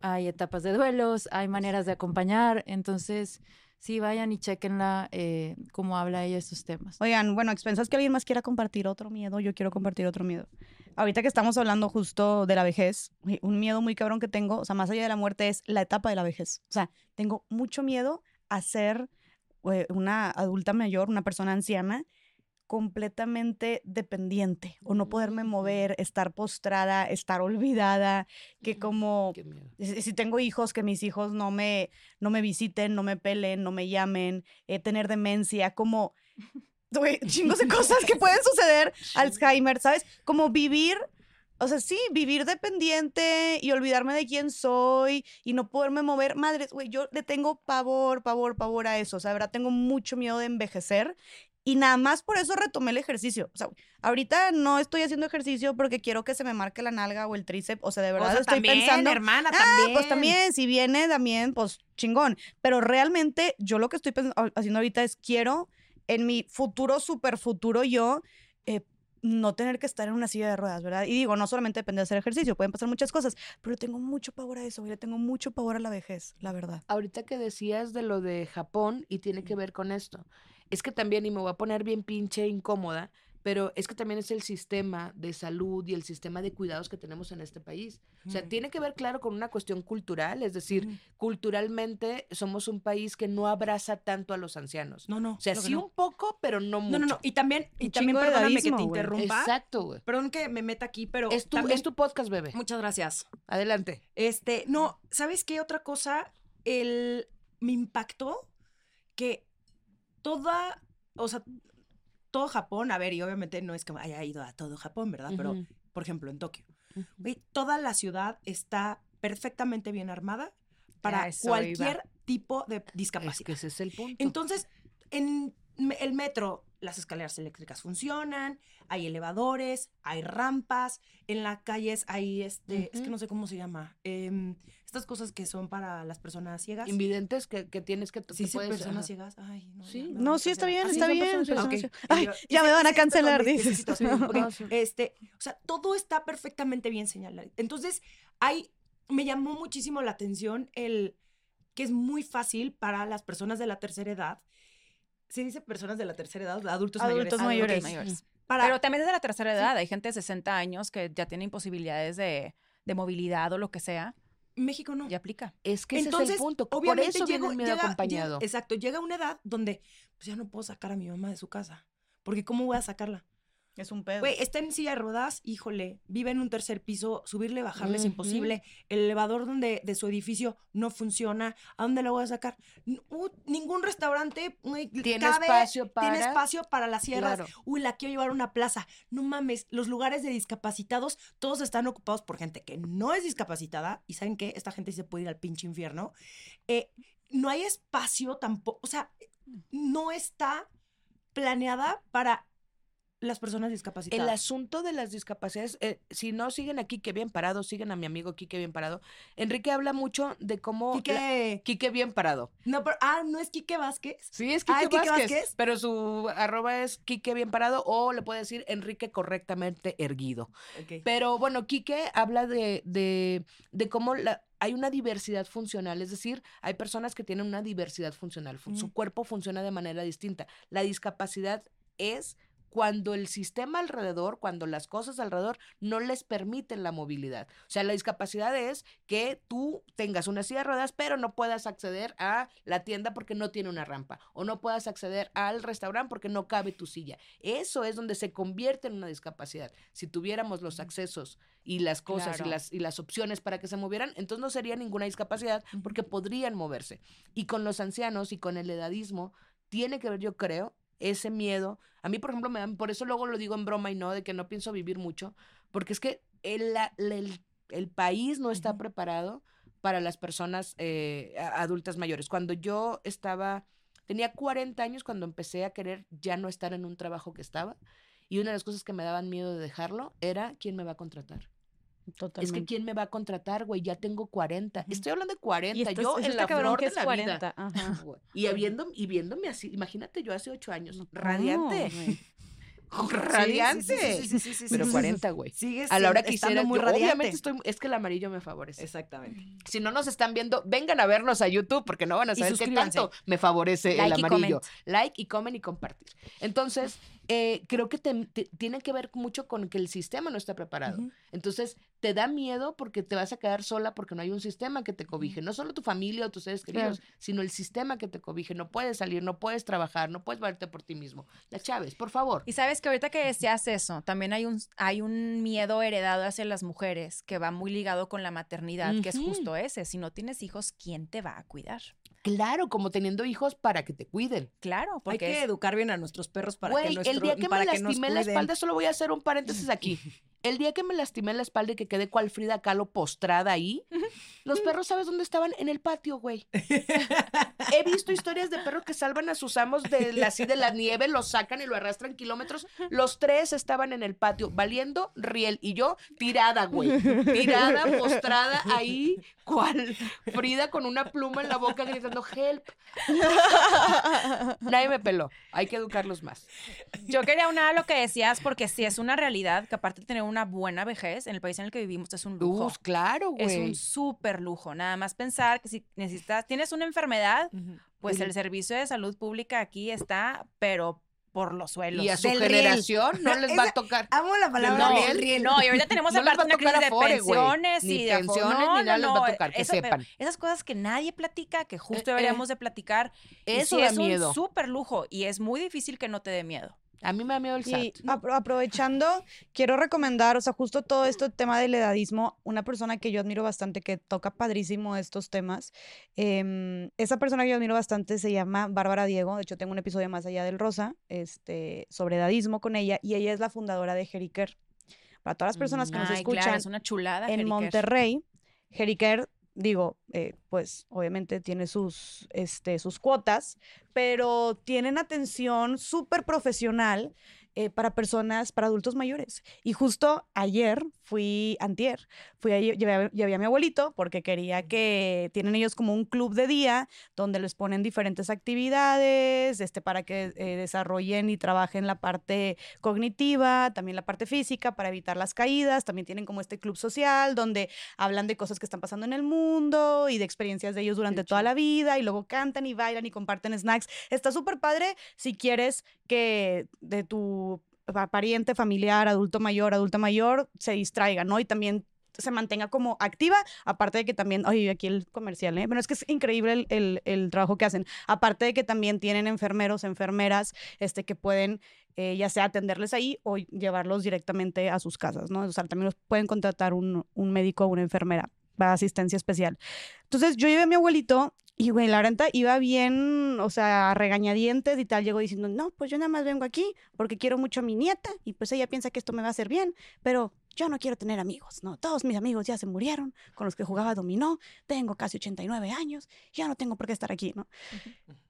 hay etapas de duelos, hay maneras de acompañar. Entonces, sí, vayan y chequenla eh, cómo habla ella estos temas. Oigan, bueno, a expensas que alguien más quiera compartir otro miedo, yo quiero compartir otro miedo. Ahorita que estamos hablando justo de la vejez, un miedo muy cabrón que tengo, o sea, más allá de la muerte, es la etapa de la vejez. O sea, tengo mucho miedo a ser eh, una adulta mayor, una persona anciana, completamente dependiente o no poderme mover, estar postrada, estar olvidada, que como si si tengo hijos, que mis hijos no me, no me visiten, no me pelen, no me llamen, eh, tener demencia, como chingos de cosas que pueden suceder, Alzheimer, ¿sabes? Como vivir, o sea, sí, vivir dependiente y olvidarme de quién soy y no poderme mover. Madres, güey, yo le tengo pavor, pavor, pavor a eso, o sea, de verdad tengo mucho miedo de envejecer. Y nada más por eso retomé el ejercicio. O sea, ahorita no estoy haciendo ejercicio porque quiero que se me marque la nalga o el tríceps. O sea, de O verdad sea, estoy también, pensando. hermana, Ah, también. pues también, si viene también, pues chingón. Pero realmente yo lo que estoy ha- haciendo ahorita es quiero en mi futuro, super futuro yo, eh, no tener que estar en una silla de ruedas, ¿verdad? Y digo, no solamente depende de hacer ejercicio, pueden pasar muchas cosas, pero tengo mucho pavor a eso, y le tengo mucho pavor a la vejez, la verdad. Ahorita que decías de lo de Japón y tiene que ver con esto, es que también, y me voy a poner bien pinche incómoda, pero es que también es el sistema de salud y el sistema de cuidados que tenemos en este país. O sea, tiene que ver, claro, con una cuestión cultural, es decir, culturalmente somos un país que no abraza tanto a los ancianos. No, no. O sea, sí no. un poco, pero no mucho. No, no, no. Y también, y Un también perdóname que te interrumpa. Exacto, güey. Perdón que me meta aquí, pero. Es tu, también- es tu podcast, bebé. Muchas gracias. Adelante. Este, no, ¿sabes qué otra cosa? El, me impactó que toda, o sea, todo Japón, a ver, y obviamente no es que haya ido a todo Japón, ¿verdad? Pero, por ejemplo, en Tokio, toda la ciudad está perfectamente bien armada para cualquier tipo de discapacidad. Es que ese es el punto. Entonces, en el metro, las escaleras eléctricas funcionan, hay elevadores, hay rampas, en las calles hay este, es que no sé cómo se llama, em, estas cosas que son para las personas ciegas. Invidentes que, que tienes que, Sí, que sí, puedes- personas ajá. ciegas. Ay, no, Sí. No, está bien, Ah, está bien, ya me van a cancelar, mis dices. Este, o sea, todo está perfectamente bien señalado. Entonces, hay, me llamó muchísimo la atención el que es muy fácil para las personas de la tercera edad. ¿Se dice personas de la tercera edad? Adultos, Adultos mayores. mayores. Ok. Para, Pero también es de la tercera edad. Hay gente de 60 años que ya tiene imposibilidades de, de movilidad o lo que sea. México no. Y aplica. Es que Entonces, ese es el punto. obviamente Por eso viene llego- el miedo llega- acompañado. llega- exacto, llega una edad donde pues ya no puedo sacar a mi mamá de su casa. Porque ¿cómo voy a sacarla? Es un pedo. Güey, está en silla de ruedas, híjole, vive en un tercer piso, subirle, bajarle es imposible. El elevador donde, de su edificio no funciona. ¿A dónde la voy a sacar? Uh, ningún restaurante Tiene cabe, espacio Tiene para- espacio para las sierras. Claro. Uy, la quiero llevar a una plaza. No mames, los lugares de discapacitados, todos están ocupados por gente que no es discapacitada. ¿Y saben qué? Esta gente sí se puede ir al pinche infierno. Eh, no hay espacio tampoco, o sea, no está planeada para las personas discapacitadas. El asunto de las discapacidades, eh, si no siguen a Quique bien parado, siguen a mi amigo Quique bien parado. Enrique habla mucho de cómo. la- Quique, Quique bien parado. no, pero, ah, ¿no es Quique Vázquez? Sí, es Ah, Quique, ¿es Quique Vázquez, Vázquez? Pero su arroba es Quique bien parado o le puede decir Enrique correctamente erguido. Pero bueno, Quique habla de, de, de cómo la, hay una diversidad funcional, es decir, hay personas que tienen una diversidad funcional, fu- su Ujú. cuerpo funciona de manera distinta. La discapacidad es cuando el sistema alrededor, cuando las cosas alrededor no les permiten la movilidad. O sea, la discapacidad es que tú tengas una silla de ruedas, pero no puedas acceder a la tienda porque no tiene una rampa, o no puedas acceder al restaurante porque no cabe tu silla. Eso es donde se convierte en una discapacidad. Si tuviéramos los accesos y las cosas Claro. y, las, y las opciones para que se movieran, entonces no sería ninguna discapacidad porque podrían moverse. Y con los ancianos y con el edadismo, tiene que ver, yo creo, ese miedo. A mí, por ejemplo, me dan, por eso luego lo digo en broma y no, de que no pienso vivir mucho, porque es que el, el, el país no está preparado para las personas eh, adultas mayores. Cuando yo estaba, tenía 40 años cuando empecé a querer ya no estar en un trabajo que estaba, y una de las cosas que me daban miedo de dejarlo era quién me va a contratar. Totalmente. Es que quién me va a contratar, güey, ya tengo 40. Ujú. Estoy hablando de 40, Y esto yo en la flor que de es la 40. vida. Ajá. Güey. Y, habiendo, y viéndome así, imagínate yo hace 8 años, No, radiante. radiante. Sí, sí, sí, Pero sí. 40, güey. A la hora que hiciera, muy yo radiante. obviamente estoy, es que el amarillo me favorece. Exactamente. Si no nos están viendo, vengan a vernos a YouTube porque no van a saber qué tanto me favorece el Like amarillo. Like y comen y compartir. Entonces, eh, creo que te- te- tiene que ver mucho con que el sistema no está preparado. Entonces, te da miedo porque te vas a quedar sola porque no hay un sistema que te cobije. No solo tu familia o tus seres queridos, sino el sistema que te cobije. No puedes salir, no puedes trabajar, no puedes verte por ti mismo. La Chávez, por favor. Y sabes que ahorita que decías eso, también hay un, hay un miedo heredado hacia las mujeres que va muy ligado con la maternidad, que es justo ese. Si no tienes hijos, ¿quién te va a cuidar? Claro, como teniendo hijos para que te cuiden. Claro, Hay porque que es- educar bien a nuestros perros para que Güey, nuestro, el día que para me que lastimé la espalda, solo voy a hacer un paréntesis aquí. El día que me lastimé la espalda y que quedé cual Frida Kahlo postrada ahí, los perros, ¿sabes dónde estaban? En el patio, güey. He visto historias de perros que salvan a sus amos de la, así de la nieve, los sacan y lo arrastran kilómetros. Los tres estaban en el patio, valiendo riel. Y yo tirada, güey. Tirada, postrada ahí, cual Frida con una pluma en la boca gritando, help. Nadie me peló. Hay que educarlos más. Yo quería unir a lo que decías porque sí es una realidad que aparte de tener una buena vejez en el país en el que vivimos es un lujo. Uf, claro, güey. es un súper lujo. Nada más pensar que si necesitas, tienes una enfermedad, Ujú. pues Oye. el servicio de salud pública aquí está, pero por los suelos. Y a su Del riel. generación no les va a tocar. Amo la palabra No, del riel. No, y ahorita tenemos No aparte una crisis de Afore, pensiones Ni y de pensiones, no, ni nada les va a tocar, que eso- sepan. Esas cosas que nadie platica, que justo Eh, eh. deberíamos de platicar. Eso sí da es miedo. un súper lujo y es muy difícil que no te dé miedo. A mí me da miedo el SAT. Y apro- aprovechando, quiero recomendar, o sea, justo todo este tema del edadismo, una persona que yo admiro bastante, que toca padrísimo estos temas, em, esa persona que yo admiro bastante se llama Bárbara Diego, de hecho tengo un episodio más allá del Rosa, este, sobre edadismo con ella, y ella es la fundadora de Jericare. Para todas las personas que nos escuchan, claro, es una chulada. en Jeriker. Monterrey, Jericare Digo, eh, pues obviamente tiene sus, este, sus cuotas, pero tienen atención súper profesional eh, para personas, para adultos mayores. Y justo ayer fui, antier, fui a, llevé, a- llevé a mi abuelito porque quería que, tienen ellos como un club de día donde les ponen diferentes actividades, este, para que eh, desarrollen y trabajen la parte cognitiva, también la parte física para evitar las caídas, también tienen como este club social donde hablan de cosas que están pasando en el mundo y de experiencias de ellos durante toda la vida y luego cantan y bailan y comparten snacks. Está súper padre si quieres que de tu pariente, familiar, adulto mayor, adulta mayor, se distraiga, ¿no? Y también se mantenga como activa, aparte de que también, oye, aquí el comercial, ¿eh? Pero es que es increíble el, el- el trabajo que hacen. Aparte de que también tienen enfermeros, enfermeras, este, que pueden eh, ya sea atenderles ahí o llevarlos directamente a sus casas, ¿no? O sea, también los pueden contratar un, un médico o una enfermera para asistencia especial. Entonces, yo llevé a mi abuelito y, güey, la renta iba bien, o sea, a regañadientes y tal. Llegó diciendo, no, pues yo nada más vengo aquí porque quiero mucho a mi nieta y pues ella piensa que esto me va a hacer bien, pero yo no quiero tener amigos, ¿no? Todos mis amigos ya se murieron con los que jugaba dominó, tengo casi 89 años, ya no tengo por qué estar aquí, ¿no?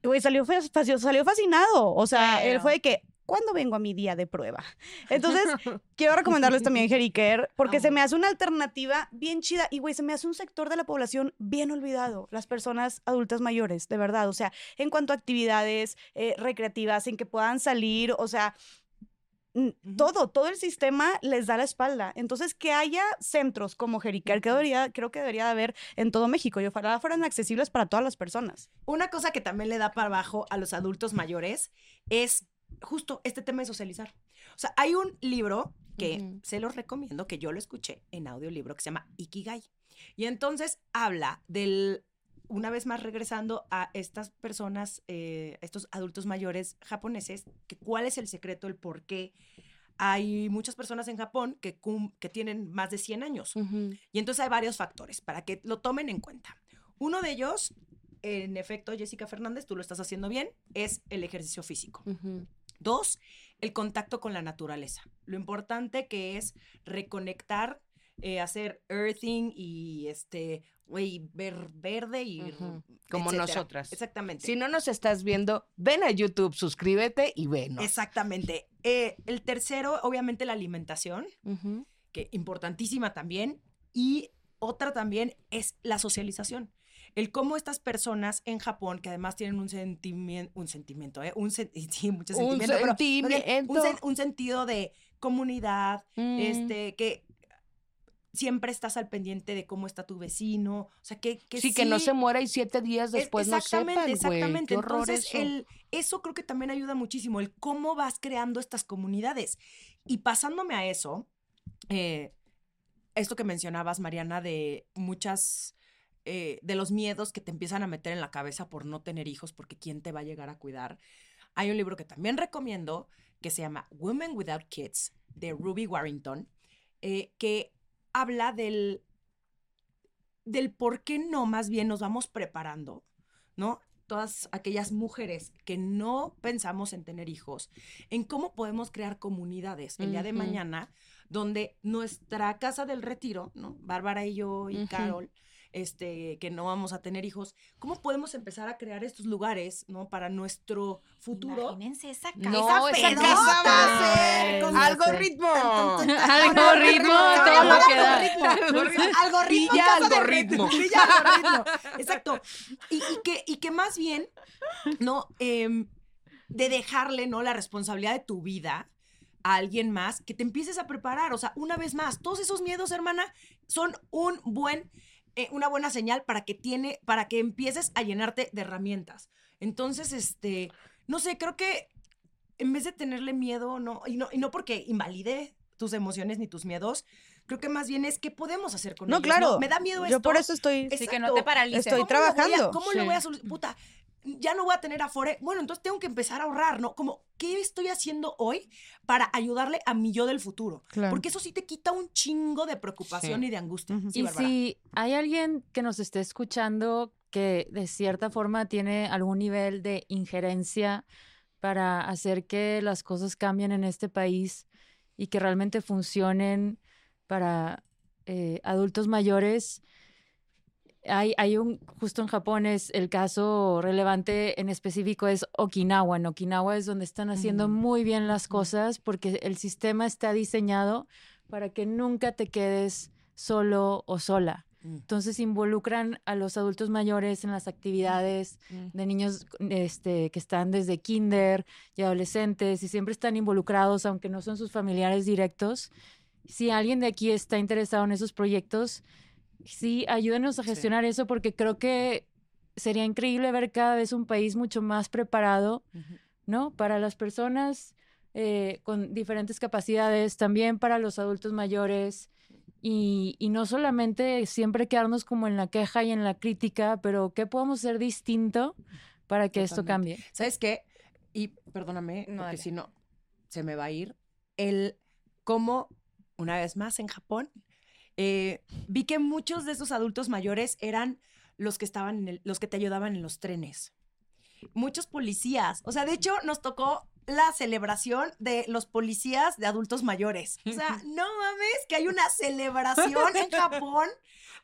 Y, güey, salió, fa- faci- salió fascinado, o sea, él fue de que, ¿cuándo vengo a mi día de prueba? Entonces, quiero recomendarles también Jeriker, porque se me hace una alternativa bien chida y, güey, se me hace un sector de la población bien olvidado, las personas adultas mayores, de verdad. O sea, en cuanto a actividades eh, recreativas, en que puedan salir, o sea, todo, todo el sistema les da la espalda. Entonces, que haya centros como Jeriker, que debería, creo que debería de haber en todo México y ojalá fueran accesibles para todas las personas. Una cosa que también le da para abajo a los adultos mayores es justo este tema de socializar. O sea, hay un libro que se los recomiendo, que yo lo escuché en audiolibro, que se llama Ikigai. Y entonces habla del, una vez más regresando a estas personas, eh, estos adultos mayores japoneses, que cuál es el secreto, el por qué hay muchas personas en Japón que, cum- que tienen más de 100 años. Y entonces hay varios factores para que lo tomen en cuenta. Uno de ellos, en efecto, Jessica Fernández, tú lo estás haciendo bien, es el ejercicio físico. Ujú. Dos, el contacto con la naturaleza. Lo importante que es reconectar, eh, hacer earthing y este, güey, ver verde y. Como etcétera. nosotras. Exactamente. Si no nos estás viendo, ven a YouTube, suscríbete y venos. Exactamente. Eh, el tercero, obviamente, la alimentación. Ujú. que importantísima también, y otra también es la socialización. El cómo estas personas en Japón, que además tienen un sentimiento, un sentimiento, ¿eh? Un sen- sí, mucho Un sentimiento, pero bien sentimiento. un, sen- un sentido de comunidad, Mm. este, que siempre estás al pendiente de cómo está tu vecino, o sea, que, que sí, que no sí- se muera y siete días es- después no exactamente, sepan, güey. exactamente. Qué Entonces, eso. el- eso creo que también ayuda muchísimo, el cómo vas creando estas comunidades. Y pasándome a eso, eh, esto que mencionabas, Mariana, de muchas, eh, de los miedos que te empiezan a meter en la cabeza por no tener hijos, porque quién te va a llegar a cuidar. Hay un libro que también recomiendo que se llama Women Without Kids, de Ruby Warrington, eh, que habla del, del por qué no, más bien nos vamos preparando, ¿no? Todas aquellas mujeres que no pensamos en tener hijos, en cómo podemos crear comunidades el día de mañana, donde nuestra casa del retiro, ¿no? Bárbara y yo y. Carol, este, que no vamos a tener hijos, ¿cómo podemos empezar a crear estos lugares, ¿no? Para nuestro futuro. Imagínense esa casa. No, esa pedota casa va a ser con- algoritmo. Algoritmo, todo lo que da. Algoritmo. Algoritmo. Villa casa de algoritmo. ritmo. Villa algoritmo. Exacto. Y, y que, y que más bien, ¿no? Em, de dejarle, ¿no? La responsabilidad de tu vida a alguien más, que te empieces a preparar. O sea, una vez más, todos esos miedos, hermana, son un buen, eh, una buena señal para que tiene, para que empieces a llenarte de herramientas. Entonces, este, no sé, creo que en vez de tenerle miedo, no, y no, y no porque invalide tus emociones ni tus miedos, creo que más bien es qué podemos hacer con No, ellos. claro. Me da miedo Yo esto. por eso estoy... Sí, que no Exacto. te paralices. Estoy ¿Cómo lo voy a- trabajando. ¿Cómo voy a solucionar? Puta, ya no voy a tener afore. Bueno, entonces tengo que empezar a ahorrar, ¿no? Como, ¿qué estoy haciendo hoy para ayudarle a mi yo del futuro? Claro. Porque eso sí te quita un chingo de preocupación Sí. y de angustia. Sí, y Bárbara. si hay alguien que nos esté escuchando que de cierta forma tiene algún nivel de injerencia para hacer que las cosas cambien en este país y que realmente funcionen para eh, adultos mayores, hay, hay un, justo en Japón es el caso relevante en específico es Okinawa. En Okinawa es donde están haciendo Mm. muy bien las cosas porque el sistema está diseñado para que nunca te quedes solo o sola. Mm. Entonces involucran a los adultos mayores en las actividades Mm. de niños este, que están desde kinder y adolescentes y siempre están involucrados, aunque no son sus familiares directos. Si alguien de aquí está interesado en esos proyectos, sí, ayúdenos a Sí. gestionar eso porque creo que sería increíble ver cada vez un país mucho más preparado, ¿no? Para las personas eh, con diferentes capacidades, también para los adultos mayores. Y, y no solamente siempre quedarnos como en la queja y en la crítica, pero ¿qué podemos hacer distinto para que esto cambie? ¿Sabes qué? Y perdóname, No, porque dale. si no, se me va a ir. El cómo, una vez más en Japón, eh, vi que muchos de esos adultos mayores eran los que estaban en el- los que te ayudaban en los trenes. Muchos policías. O sea, de hecho, nos tocó la celebración de los policías de adultos mayores. O sea, no mames, que hay una celebración en Japón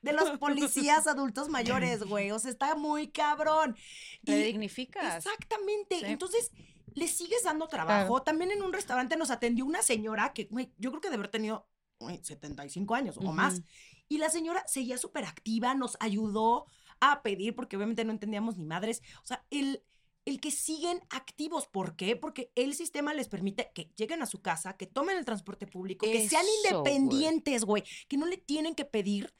de los policías adultos mayores, güey. O sea, está muy cabrón. Te dignificas. Exactamente. Sí. Entonces, le sigues dando trabajo. También en un restaurante nos atendió una señora que, güey, yo creo que debe haber tenido 75 años o más. Y la señora seguía súper activa, nos ayudó a pedir, porque obviamente no entendíamos ni madres. O sea, el, el que siguen activos. ¿Por qué? Porque el sistema les permite que lleguen a su casa, que tomen el transporte público, que sean independientes, güey. Que no le tienen que pedir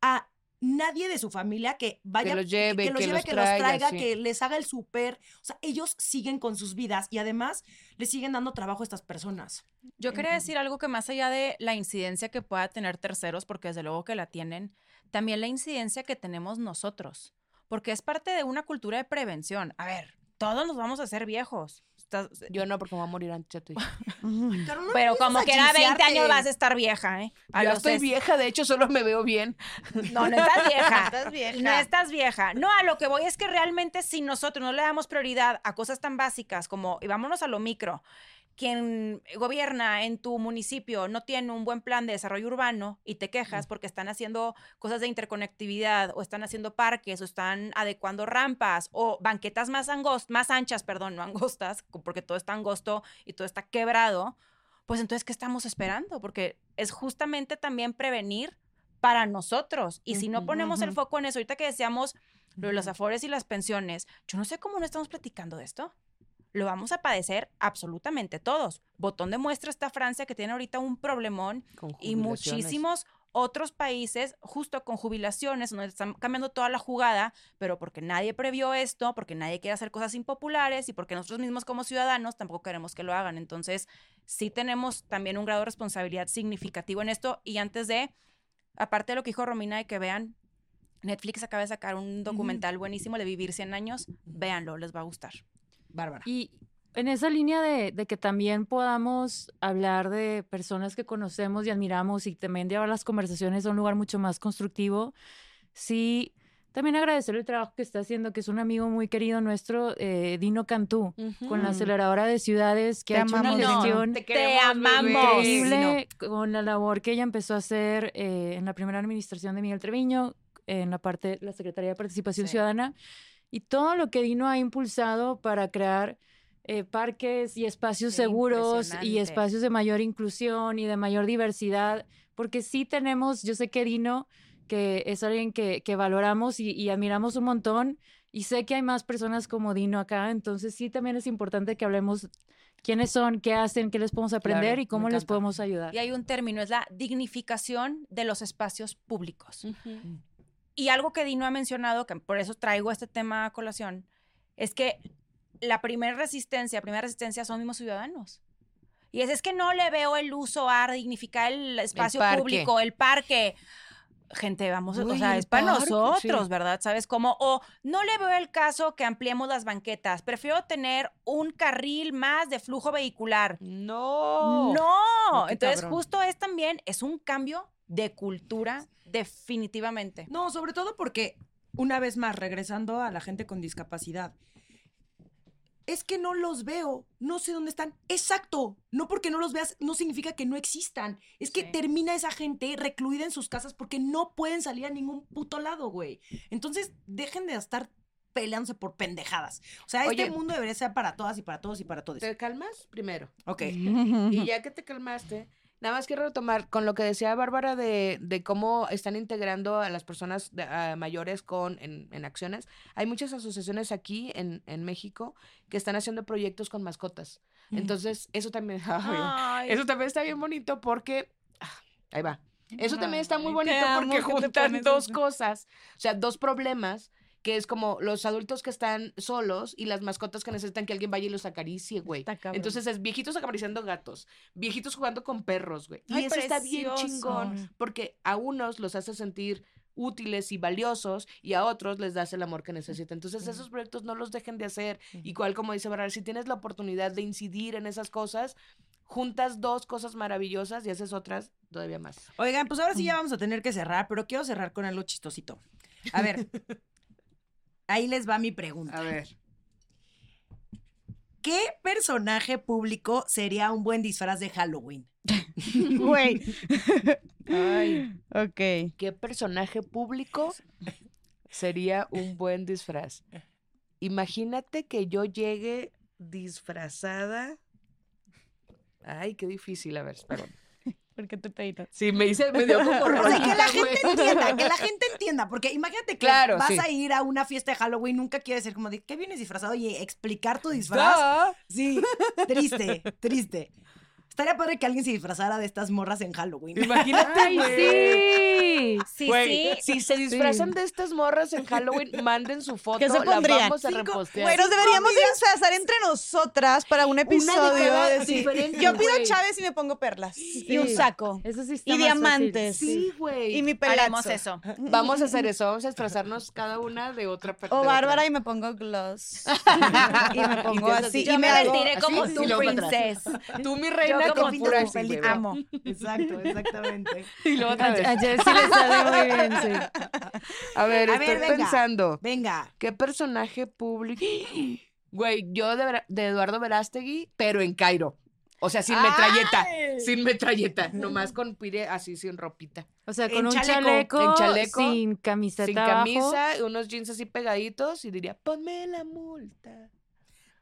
a nadie de su familia que vaya los lleve, que, los que lleve, los que los traiga, traiga, sí. que les haga el súper. O sea, ellos siguen con sus vidas y además le siguen dando trabajo a estas personas. Yo quería decir algo que más allá de la incidencia que pueda tener terceros, porque desde luego que la tienen, también la incidencia que tenemos nosotros, porque es parte de una cultura de prevención. A ver, todos nos vamos a hacer viejos. Estás- Yo no, porque me voy a morir antes de tu hija. Claro, no pero como que era 20 años vas a estar vieja, ¿eh? A Yo los estoy vieja, de hecho, solo me veo bien. No, no estás vieja. Estás vieja. No estás vieja. No, a lo que voy es que realmente si nosotros no le damos prioridad a cosas tan básicas como, y vámonos a lo micro, quien gobierna en tu municipio no tiene un buen plan de desarrollo urbano y te quejas porque están haciendo cosas de interconectividad o están haciendo parques o están adecuando rampas o banquetas más, angos- más anchas, perdón, no angostas, porque todo está angosto y todo está quebrado, pues entonces, ¿qué estamos esperando? Porque es justamente también prevenir para nosotros. Y si no ponemos el foco en eso, ahorita que decíamos lo de los afores y las pensiones, yo no sé cómo no estamos platicando de esto. Lo vamos a padecer absolutamente todos. Botón de muestra está Francia, que tiene ahorita un problemón, y muchísimos otros países, justo con jubilaciones, donde están cambiando toda la jugada, pero porque nadie previó esto, porque nadie quiere hacer cosas impopulares y porque nosotros mismos como ciudadanos tampoco queremos que lo hagan. Entonces, sí tenemos también un grado de responsabilidad significativo en esto. Y antes de, aparte de lo que dijo Romina, de que vean, Netflix acaba de sacar un documental buenísimo de Vivir 100 años, véanlo, les va a gustar. Bárbara. Y en esa línea de, de que también podamos hablar de personas que conocemos y admiramos y también llevar las conversaciones a un lugar mucho más constructivo, sí, también agradecer el trabajo que está haciendo, que es un amigo muy querido nuestro, eh, Dino Cantú, con la aceleradora de ciudades, que Te ha hecho una amamos, Dino. gestión te, queremos, amamos. increíble con la labor que ella empezó a hacer eh, en la primera administración de Miguel Treviño, en la parte la Secretaría de Participación Sí. Ciudadana, y todo lo que Dino ha impulsado para crear eh, parques y espacios Sí, seguros y espacios de mayor inclusión y de mayor diversidad, porque sí tenemos, yo sé que Dino, que es alguien que, que valoramos y, y admiramos un montón, y sé que hay más personas como Dino acá, entonces sí también es importante que hablemos quiénes son, qué hacen, qué les podemos aprender Claro, y cómo les podemos ayudar. Y hay un término, es la dignificación de los espacios públicos. Y algo que Dino ha mencionado, que por eso traigo este tema a colación, es que la primera resistencia, primera resistencia son mismos ciudadanos. Y es, es que no le veo el uso a dignificar el espacio parque. público, el parque. Gente, vamos, o Güey, sea, el es para parque, nosotros, sí. ¿verdad? ¿Sabes cómo? O no le veo el caso que ampliemos las banquetas. Prefiero tener un carril más de flujo vehicular. No. No, entonces cabrón. justo es también, es un cambio de cultura definitivamente. No, sobre todo porque, una vez más, regresando a la gente con discapacidad, es que no los veo, no sé dónde están. Exacto, no porque no los veas no significa que no existan. Es que Sí. termina esa gente recluida en sus casas porque no pueden salir a ningún puto lado, güey. Entonces, dejen de estar peleándose por pendejadas. O sea, este Oye. mundo debería ser para todas y para todos y para todos. ¿Te calmas? Primero. Ok. Y ya que te calmaste, nada más quiero retomar con lo que decía Bárbara de, de cómo están integrando a las personas de- a mayores con en, en acciones. Hay muchas asociaciones aquí en, en México que están haciendo proyectos con mascotas. Entonces, eso también, ay, eso también está bien bonito porque, ah, ahí va. Eso también está muy bonito porque juntan dos cosas, o sea, dos problemas que es como los adultos que están solos y las mascotas que necesitan que alguien vaya y los acaricie, güey. Entonces es viejitos acariciando gatos, viejitos jugando con perros, güey. Y Ay, eso está bien chingón porque a unos los hace sentir útiles y valiosos y a otros les das el amor que necesitan. Entonces esos proyectos no los dejen de hacer. Y cual como dice Bárbara, si tienes la oportunidad de incidir en esas cosas, juntas dos cosas maravillosas y haces otras todavía más. Oigan, pues ahora sí ya vamos a tener que cerrar, pero quiero cerrar con algo chistosito. A ver, ahí les va mi pregunta. A ver. ¿Qué personaje público sería un buen disfraz de Halloween? Güey. Ay, Ok. ¿qué personaje público sería un buen disfraz? Imagínate que yo llegue disfrazada. Ay, qué difícil. A ver, espera. ¿Por qué te peinas? Sí, me hice, me dio como O sea, que la gente entienda, que la gente entienda, porque imagínate que Claro, vas sí. a ir a una fiesta de Halloween, nunca quieres ser como de, ¿qué vienes disfrazado? Y explicar tu disfraz. Sí, triste, triste. Estaría padre que alguien se disfrazara de estas morras en Halloween. Imagínate, ¡Ay, güey. sí! sí, Güey, sí. si se disfrazan de estas morras en Halloween, manden su foto, ¿Qué se la pondrían? vamos a Cinco- repostear. Güey, nos deberíamos de disfrazar entre nosotras para un episodio. de sí. Yo pido güey. Chávez y me pongo perlas. Y un saco. Eso sí está Y más diamantes. fácil. Sí, güey. Y mi pelazo. Haremos eso. Vamos a hacer eso, vamos a disfrazarnos cada una de otra persona. O Bárbara y me pongo gloss. y me pongo empiezas así. Y me vestiré como y tu princesa. Tú, mi reina, Con como así, feliz amo. Exacto, exactamente. Y luego otra A, vez. a Jess sí le sale muy bien, sí. A ver, A estoy ver, venga. pensando. Venga. ¿Qué personaje público? Güey, yo de, de Eduardo Verástegui, pero en Cairo. O sea, sin metralleta. ¡Ay! Sin metralleta. Nomás con pire así, sin ropita. O sea, En con un chaleco, chaleco, en chaleco, sin camiseta sin abajo. camisa, unos jeans así pegaditos y diría, ponme la multa.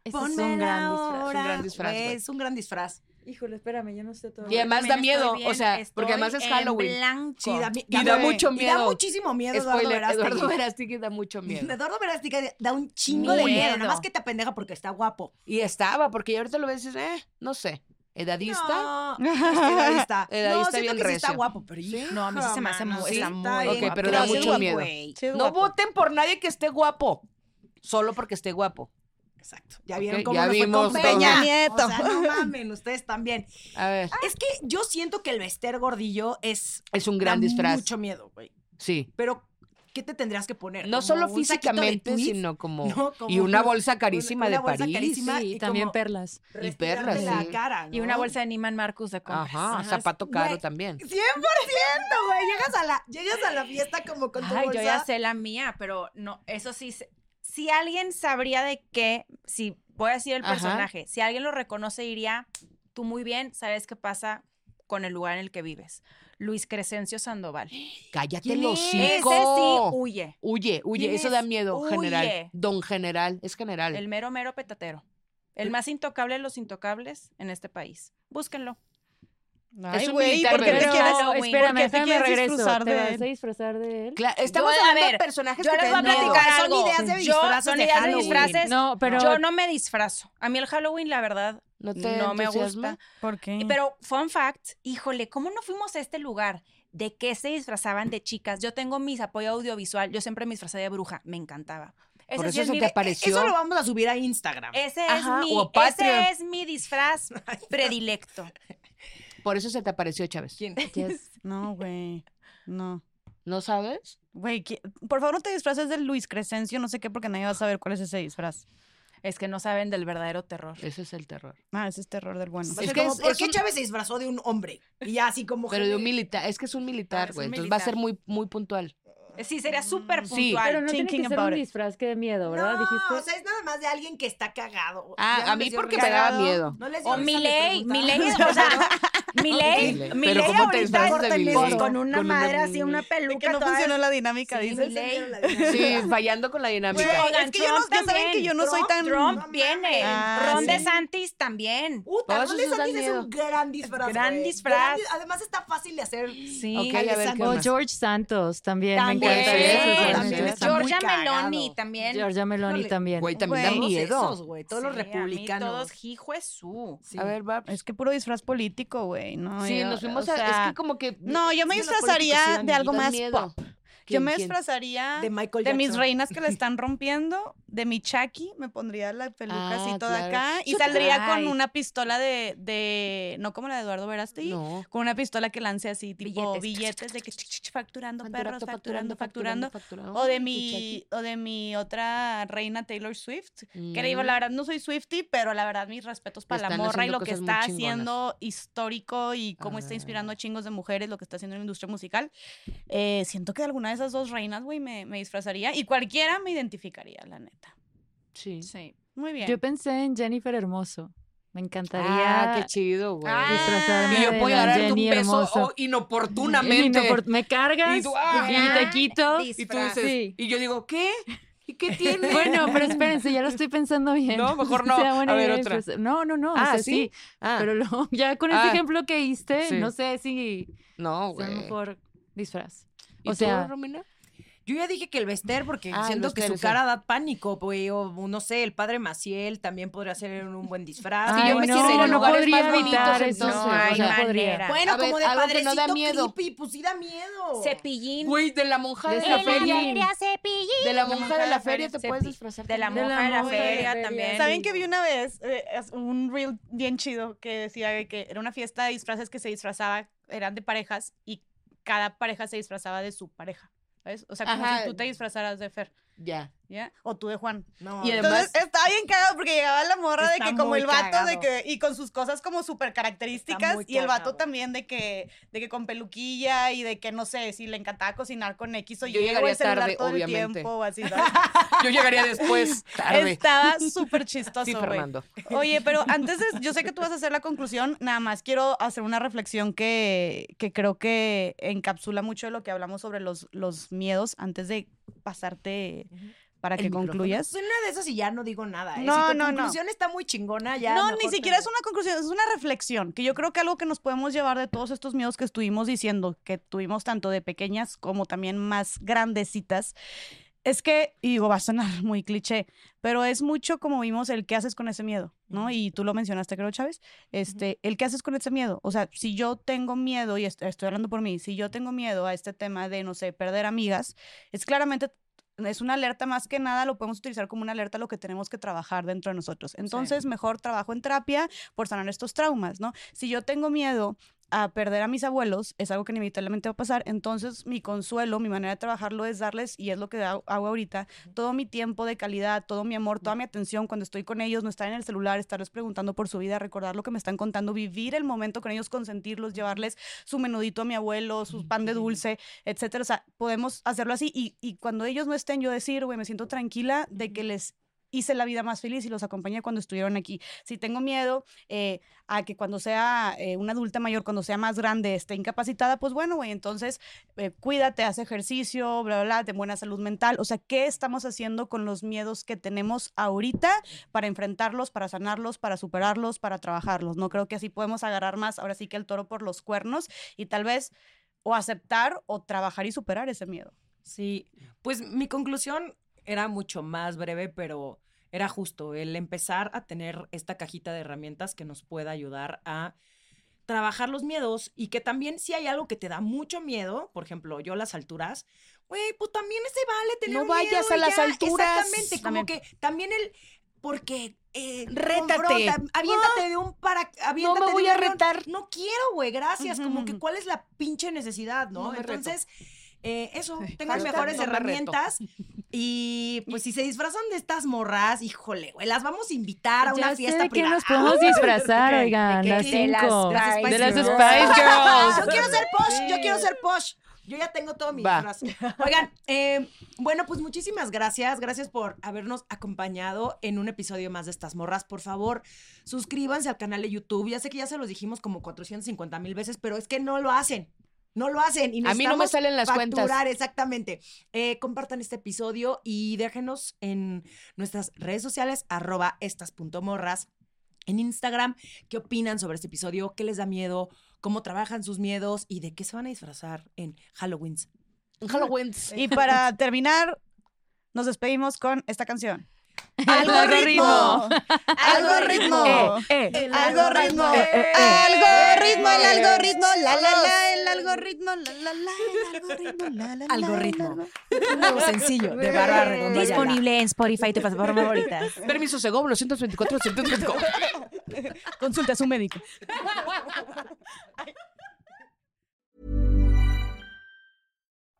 Ese es un gran disfraz. gran. Es un gran disfraz. Híjole, espérame, yo no sé todo. Y además da miedo, bien, o sea, porque además es en Halloween. blanco. Sí, da, mi- Y da mucho y da miedo. muchísimo miedo Eduardo Spoiler, Verástegui. Eduardo Verástegui da mucho miedo. Eduardo Verástegui da un chingo de miedo. Miedo. Nada más que te apendeja porque está guapo. Y estaba, porque ya ahorita lo ves y dices, eh, no sé, edadista. No, edadista. Edadista no, siento bien que sí está guapo, pero hija, No, a mí sí se me hace muy- sí muy Ok, guapo. pero da sí mucho miedo. Sí, No guapo. voten por nadie que esté guapo, solo porque esté guapo. Exacto. Ya vieron Ok, cómo ya nos fue vimos con todo. Peña Nieto. O sea, no mamen, ustedes también. A ver, Es que yo siento que el Bester Gordillo es... es un gran da disfraz. mucho miedo, güey. Sí. Pero, ¿qué te tendrías que poner? No ¿Como solo físicamente, sino como... No, como y una un- bolsa carísima una de bolsa París. carísima. Sí, y también perlas. Y perlas, la sí. cara, Y una bolsa de Neiman Marcus de compras. Ajá, zapato caro Güey, también. 100%, güey. Llegas a la, llegas a la fiesta como con tu Ay, bolsa. yo ya sé la mía, pero no, eso sí. Si alguien sabría de qué, si voy a decir el Ajá. personaje, si alguien lo reconoce, diría, tú muy bien, sabes qué pasa con el lugar en el que vives. Luis Crescencio Sandoval. Cállate ¿Quién el es? Ese sí huye. Huye, huye, ¿Quién eso es? da miedo, general. Huye. Don general, es general. El mero, mero petatero. El más intocable de los intocables en este país. Búsquenlo. Ay, un güey, militar, ¿por qué te Pero- quieres, Halloween. espérame, ¿por qué te quieres regreso. disfrazar ¿Te de vas él? a disfrazar de él? Cla- estamos Yo, a hablando de ver, personajes Yo que les te voy a platicar Son ideas de Yo- disfraces son de ideas de Halloween. disfraces. No, pero Yo no me disfrazo. A mí el Halloween, la verdad, ¿No te no me gusta. ¿Por qué? Y- Pero, fun fact, híjole, ¿cómo no fuimos a este lugar? ¿De qué se disfrazaban de chicas? Yo tengo mis apoyo audiovisual, yo siempre me disfrazé de bruja, me encantaba. Ese Por sí eso es mi te de- apareció. Eso lo vamos a subir a Instagram. Ese Ajá, es mi, ese es mi disfraz predilecto. Por eso se te apareció, Chávez. ¿Quién? Yes. No, güey. No. ¿No sabes? Güey, ¿qui- por favor no te disfraces de Luis Crescencio, no sé qué, porque nadie va a saber cuál es ese disfraz. Es que no saben del verdadero terror. Ese es el terror. Ah, ese es terror del bueno. Es que como, es- ¿Por es qué un- Chávez se disfrazó de un hombre? Y ya así como... Pero de un militar, es que es un militar, es güey. Entonces va a ser muy, muy puntual. Sí, sería súper Sí. puntual. Pero no tiene Thinking que ser un about it. disfraz que de miedo, ¿verdad? No, Dijiste. o sea, es nada más de alguien que está cagado. Ah, no a mí porque me daba miedo. No les dio O risa mi Milei, pregunta. Milei, o sea, ¿cómo te ahorita pues, con una Con una madre así, una peluca. que no toda- funcionó la dinámica, Sí, dices. Sí, fallando con la dinámica. Oigan, es que yo no, ya saben que yo no soy tan... Trump viene. Ah, Ron sí. DeSantis también. Puta, Ron DeSantis es un gran disfraz. Gran disfraz. Además está fácil de hacer. Sí. Ok, a ver, ¿qué O? George Santos también, También, me disfrazarme de también George está Santos. Georgia. Meloni también. Georgia Meloni también. Güey, también da miedo. Todos los republicanos. Todos hijo es su. A ver. Es que puro disfraz político, güey, ¿no? Sí, Yo- nos fuimos o a. sea, es que como que. No, yo me disfrazaría de algo más miedo. pop. Yo ¿Quién, me disfrazaría De Michael de mis reinas que le están rompiendo, de mi Chucky, me pondría la peluca así Ah, toda claro. acá y saldría con una pistola de, de, no como la de Eduardo Verástegui, No. con una pistola que lance así, tipo Billetes. billetes, de que ch, ch, ch, facturando perros, Facturando, facturando, facturando, facturando. facturando. O de mi, o de mi otra reina Taylor Swift, que le digo, Mm. la verdad no soy Swifty, pero la verdad mis respetos para la morra y lo que está haciendo histórico y cómo está inspirando a chingos de mujeres, lo que está haciendo en la industria musical. Eh, siento que de alguna de esas dos reinas, güey, me, me disfrazaría y cualquiera me identificaría, la neta. Sí. Sí. Muy bien. Yo pensé en Jennifer Hermoso. Me encantaría Ah, qué chido, güey. disfrazarme y yo puedo la darte un beso Hermoso. oh, inoportunamente. Inopor- me cargas Y tú, ah, y te quito. Y tú dices, Sí. y yo digo, ¿qué? ¿Y qué tiene? Bueno, pero espérense, ya lo estoy pensando bien. No, mejor no. Sea buena A ver, otra. No, no, no. o Ah, sea, ¿sí? Ah. Pero lo- ya con Ah. ese ejemplo que diste, Sí. no sé si no, sea güey. mejor disfraz. ¿Y O tú, sea, Romina? Yo ya dije que el Bester, porque Ah, siento que su sí. cara da pánico, güey. O no sé, el padre Maciel también podría ser un buen disfraz. Ay, yo me no, quiero ir a no lugares podría más bonitos, entonces, No o hay sea, manera. Bueno, A ver, como de algo que no padrecito da miedo. creepy, pues sí da miedo. Cepillín. Güey, de la monja de, De la la feria. feria, cepillín. De la monja de la feria te puedes disfrazar. De la monja de la de feria feria. también. ¿Saben que vi una vez eh, un reel bien chido que decía que era una fiesta de disfraces que se disfrazaba, eran de parejas y cada pareja se disfrazaba de su pareja? ¿Sabes? O sea, como Ajá. si tú te disfrazaras de Fer, Ya. ¿ya? O tú de Juan. No, Y además- Entonces estaba bien cagado porque llegaba la morra de que como el vato de que y con sus cosas como súper características y el vato cagado. también de que de que con peluquilla y de que no sé si le encantaba cocinar con X o Y Yo o llegaría el tarde, todo el obviamente. tiempo o así, ¿sabes? Yo llegaría después, tarde. Estaba súper chistoso, Sí. Fernando. Oye, pero antes de, yo sé que tú vas a hacer la conclusión, nada más quiero hacer una reflexión que, que creo que encapsula mucho de lo que hablamos sobre los, los miedos antes de pasarte para que micrófono. concluyas. Soy una de esas y ya no digo nada. ¿eh? No, si tu no, no. conclusión está muy chingona, ya. No, ni te- siquiera es una conclusión, es una reflexión, que yo creo que algo que nos podemos llevar de todos estos miedos que estuvimos diciendo, que tuvimos tanto de pequeñas como también más grandecitas, es que, y digo, va a sonar muy cliché, pero es mucho como vimos el qué haces con ese miedo, ¿no? Y tú lo mencionaste, creo, Chávez, este, el qué haces con ese miedo. O sea, si yo tengo miedo, y est- estoy hablando por mí, si yo tengo miedo a este tema de, no sé, perder amigas, es claramente es una alerta más que nada, lo podemos utilizar como una alerta a lo que tenemos que trabajar dentro de nosotros. Entonces, mejor trabajo en terapia por sanar estos traumas, ¿no? Si yo tengo miedo a perder a mis abuelos, es algo que inevitablemente va a pasar, entonces mi consuelo, mi manera de trabajarlo es darles, y es lo que hago, ahorita, todo mi tiempo de calidad, todo mi amor, toda mi atención cuando estoy con ellos, no estar en el celular, estarles preguntando por su vida, recordar lo que me están contando, vivir el momento con ellos, consentirlos, llevarles su menudito a mi abuelo, su pan de dulce, etcétera. O sea, podemos hacerlo así y, y cuando ellos no estén, yo decir, güey, me siento tranquila de que les hice la vida más feliz y los acompañé cuando estuvieron aquí. Si tengo miedo eh, a que cuando sea eh, una adulta mayor, cuando sea más grande, esté incapacitada, pues bueno, güey, entonces eh, cuídate, haz ejercicio, bla, bla, bla, ten buena salud mental. O sea, ¿qué estamos haciendo con los miedos que tenemos ahorita para enfrentarlos, para sanarlos, para superarlos, para trabajarlos? No creo que así podemos agarrar más, ahora sí que el toro por los cuernos y tal vez o aceptar o trabajar y superar ese miedo. Sí, pues mi conclusión era mucho más breve, pero era justo el empezar a tener esta cajita de herramientas que nos pueda ayudar a trabajar los miedos y que también si hay algo que te da mucho miedo, por ejemplo, yo las alturas, güey, pues también se vale tener No miedo vayas a las ya, alturas. Exactamente, como que también el porque eh, Rétate. aviéntate de un para aviéntate de voy un a retar. No quiero, güey, gracias, como que cuál es la pinche necesidad, ¿no? No me reto. Eh, eso, tengan Hashtag mejores no me reto. herramientas. Y pues si se disfrazan de estas morras, híjole, güey, las vamos a invitar a una ya sé fiesta de qué privada. nos podemos disfrazar, oigan, ¿De qué? las De las cinco. Spice De las Girls. Spice Girls. Yo quiero ser posh, yo quiero ser posh. Yo ya tengo todo mi Va. disfraz. Oigan, eh, bueno, pues muchísimas gracias. Gracias por habernos acompañado en un episodio más de Estas Morras. Por favor, suscríbanse al canal de YouTube. Ya sé que ya se los dijimos como 450 mil veces, pero es que no lo hacen. No lo hacen. Y A mí no me necesitamos salen las cuentas. facturar, Exactamente. Eh, compartan este episodio y déjenos en nuestras redes sociales, arroba estas.morras, en Instagram, qué opinan sobre este episodio, qué les da miedo, cómo trabajan sus miedos y de qué se van a disfrazar en Halloween. Halloween. Y para terminar, nos despedimos con esta canción. ¡Algoritmo! ¡Algoritmo! Eh, El algoritmo. algoritmo. Eh, algoritmo, el algoritmo, la la la, el algoritmo, la la la, el algoritmo, la la la. Algoritmo. Un nuevo sencillo de Bárbara Redondo. Disponible en Spotify, tu plataforma favorita. Permiso, Segovia, 224, 224. Consulta a su médico.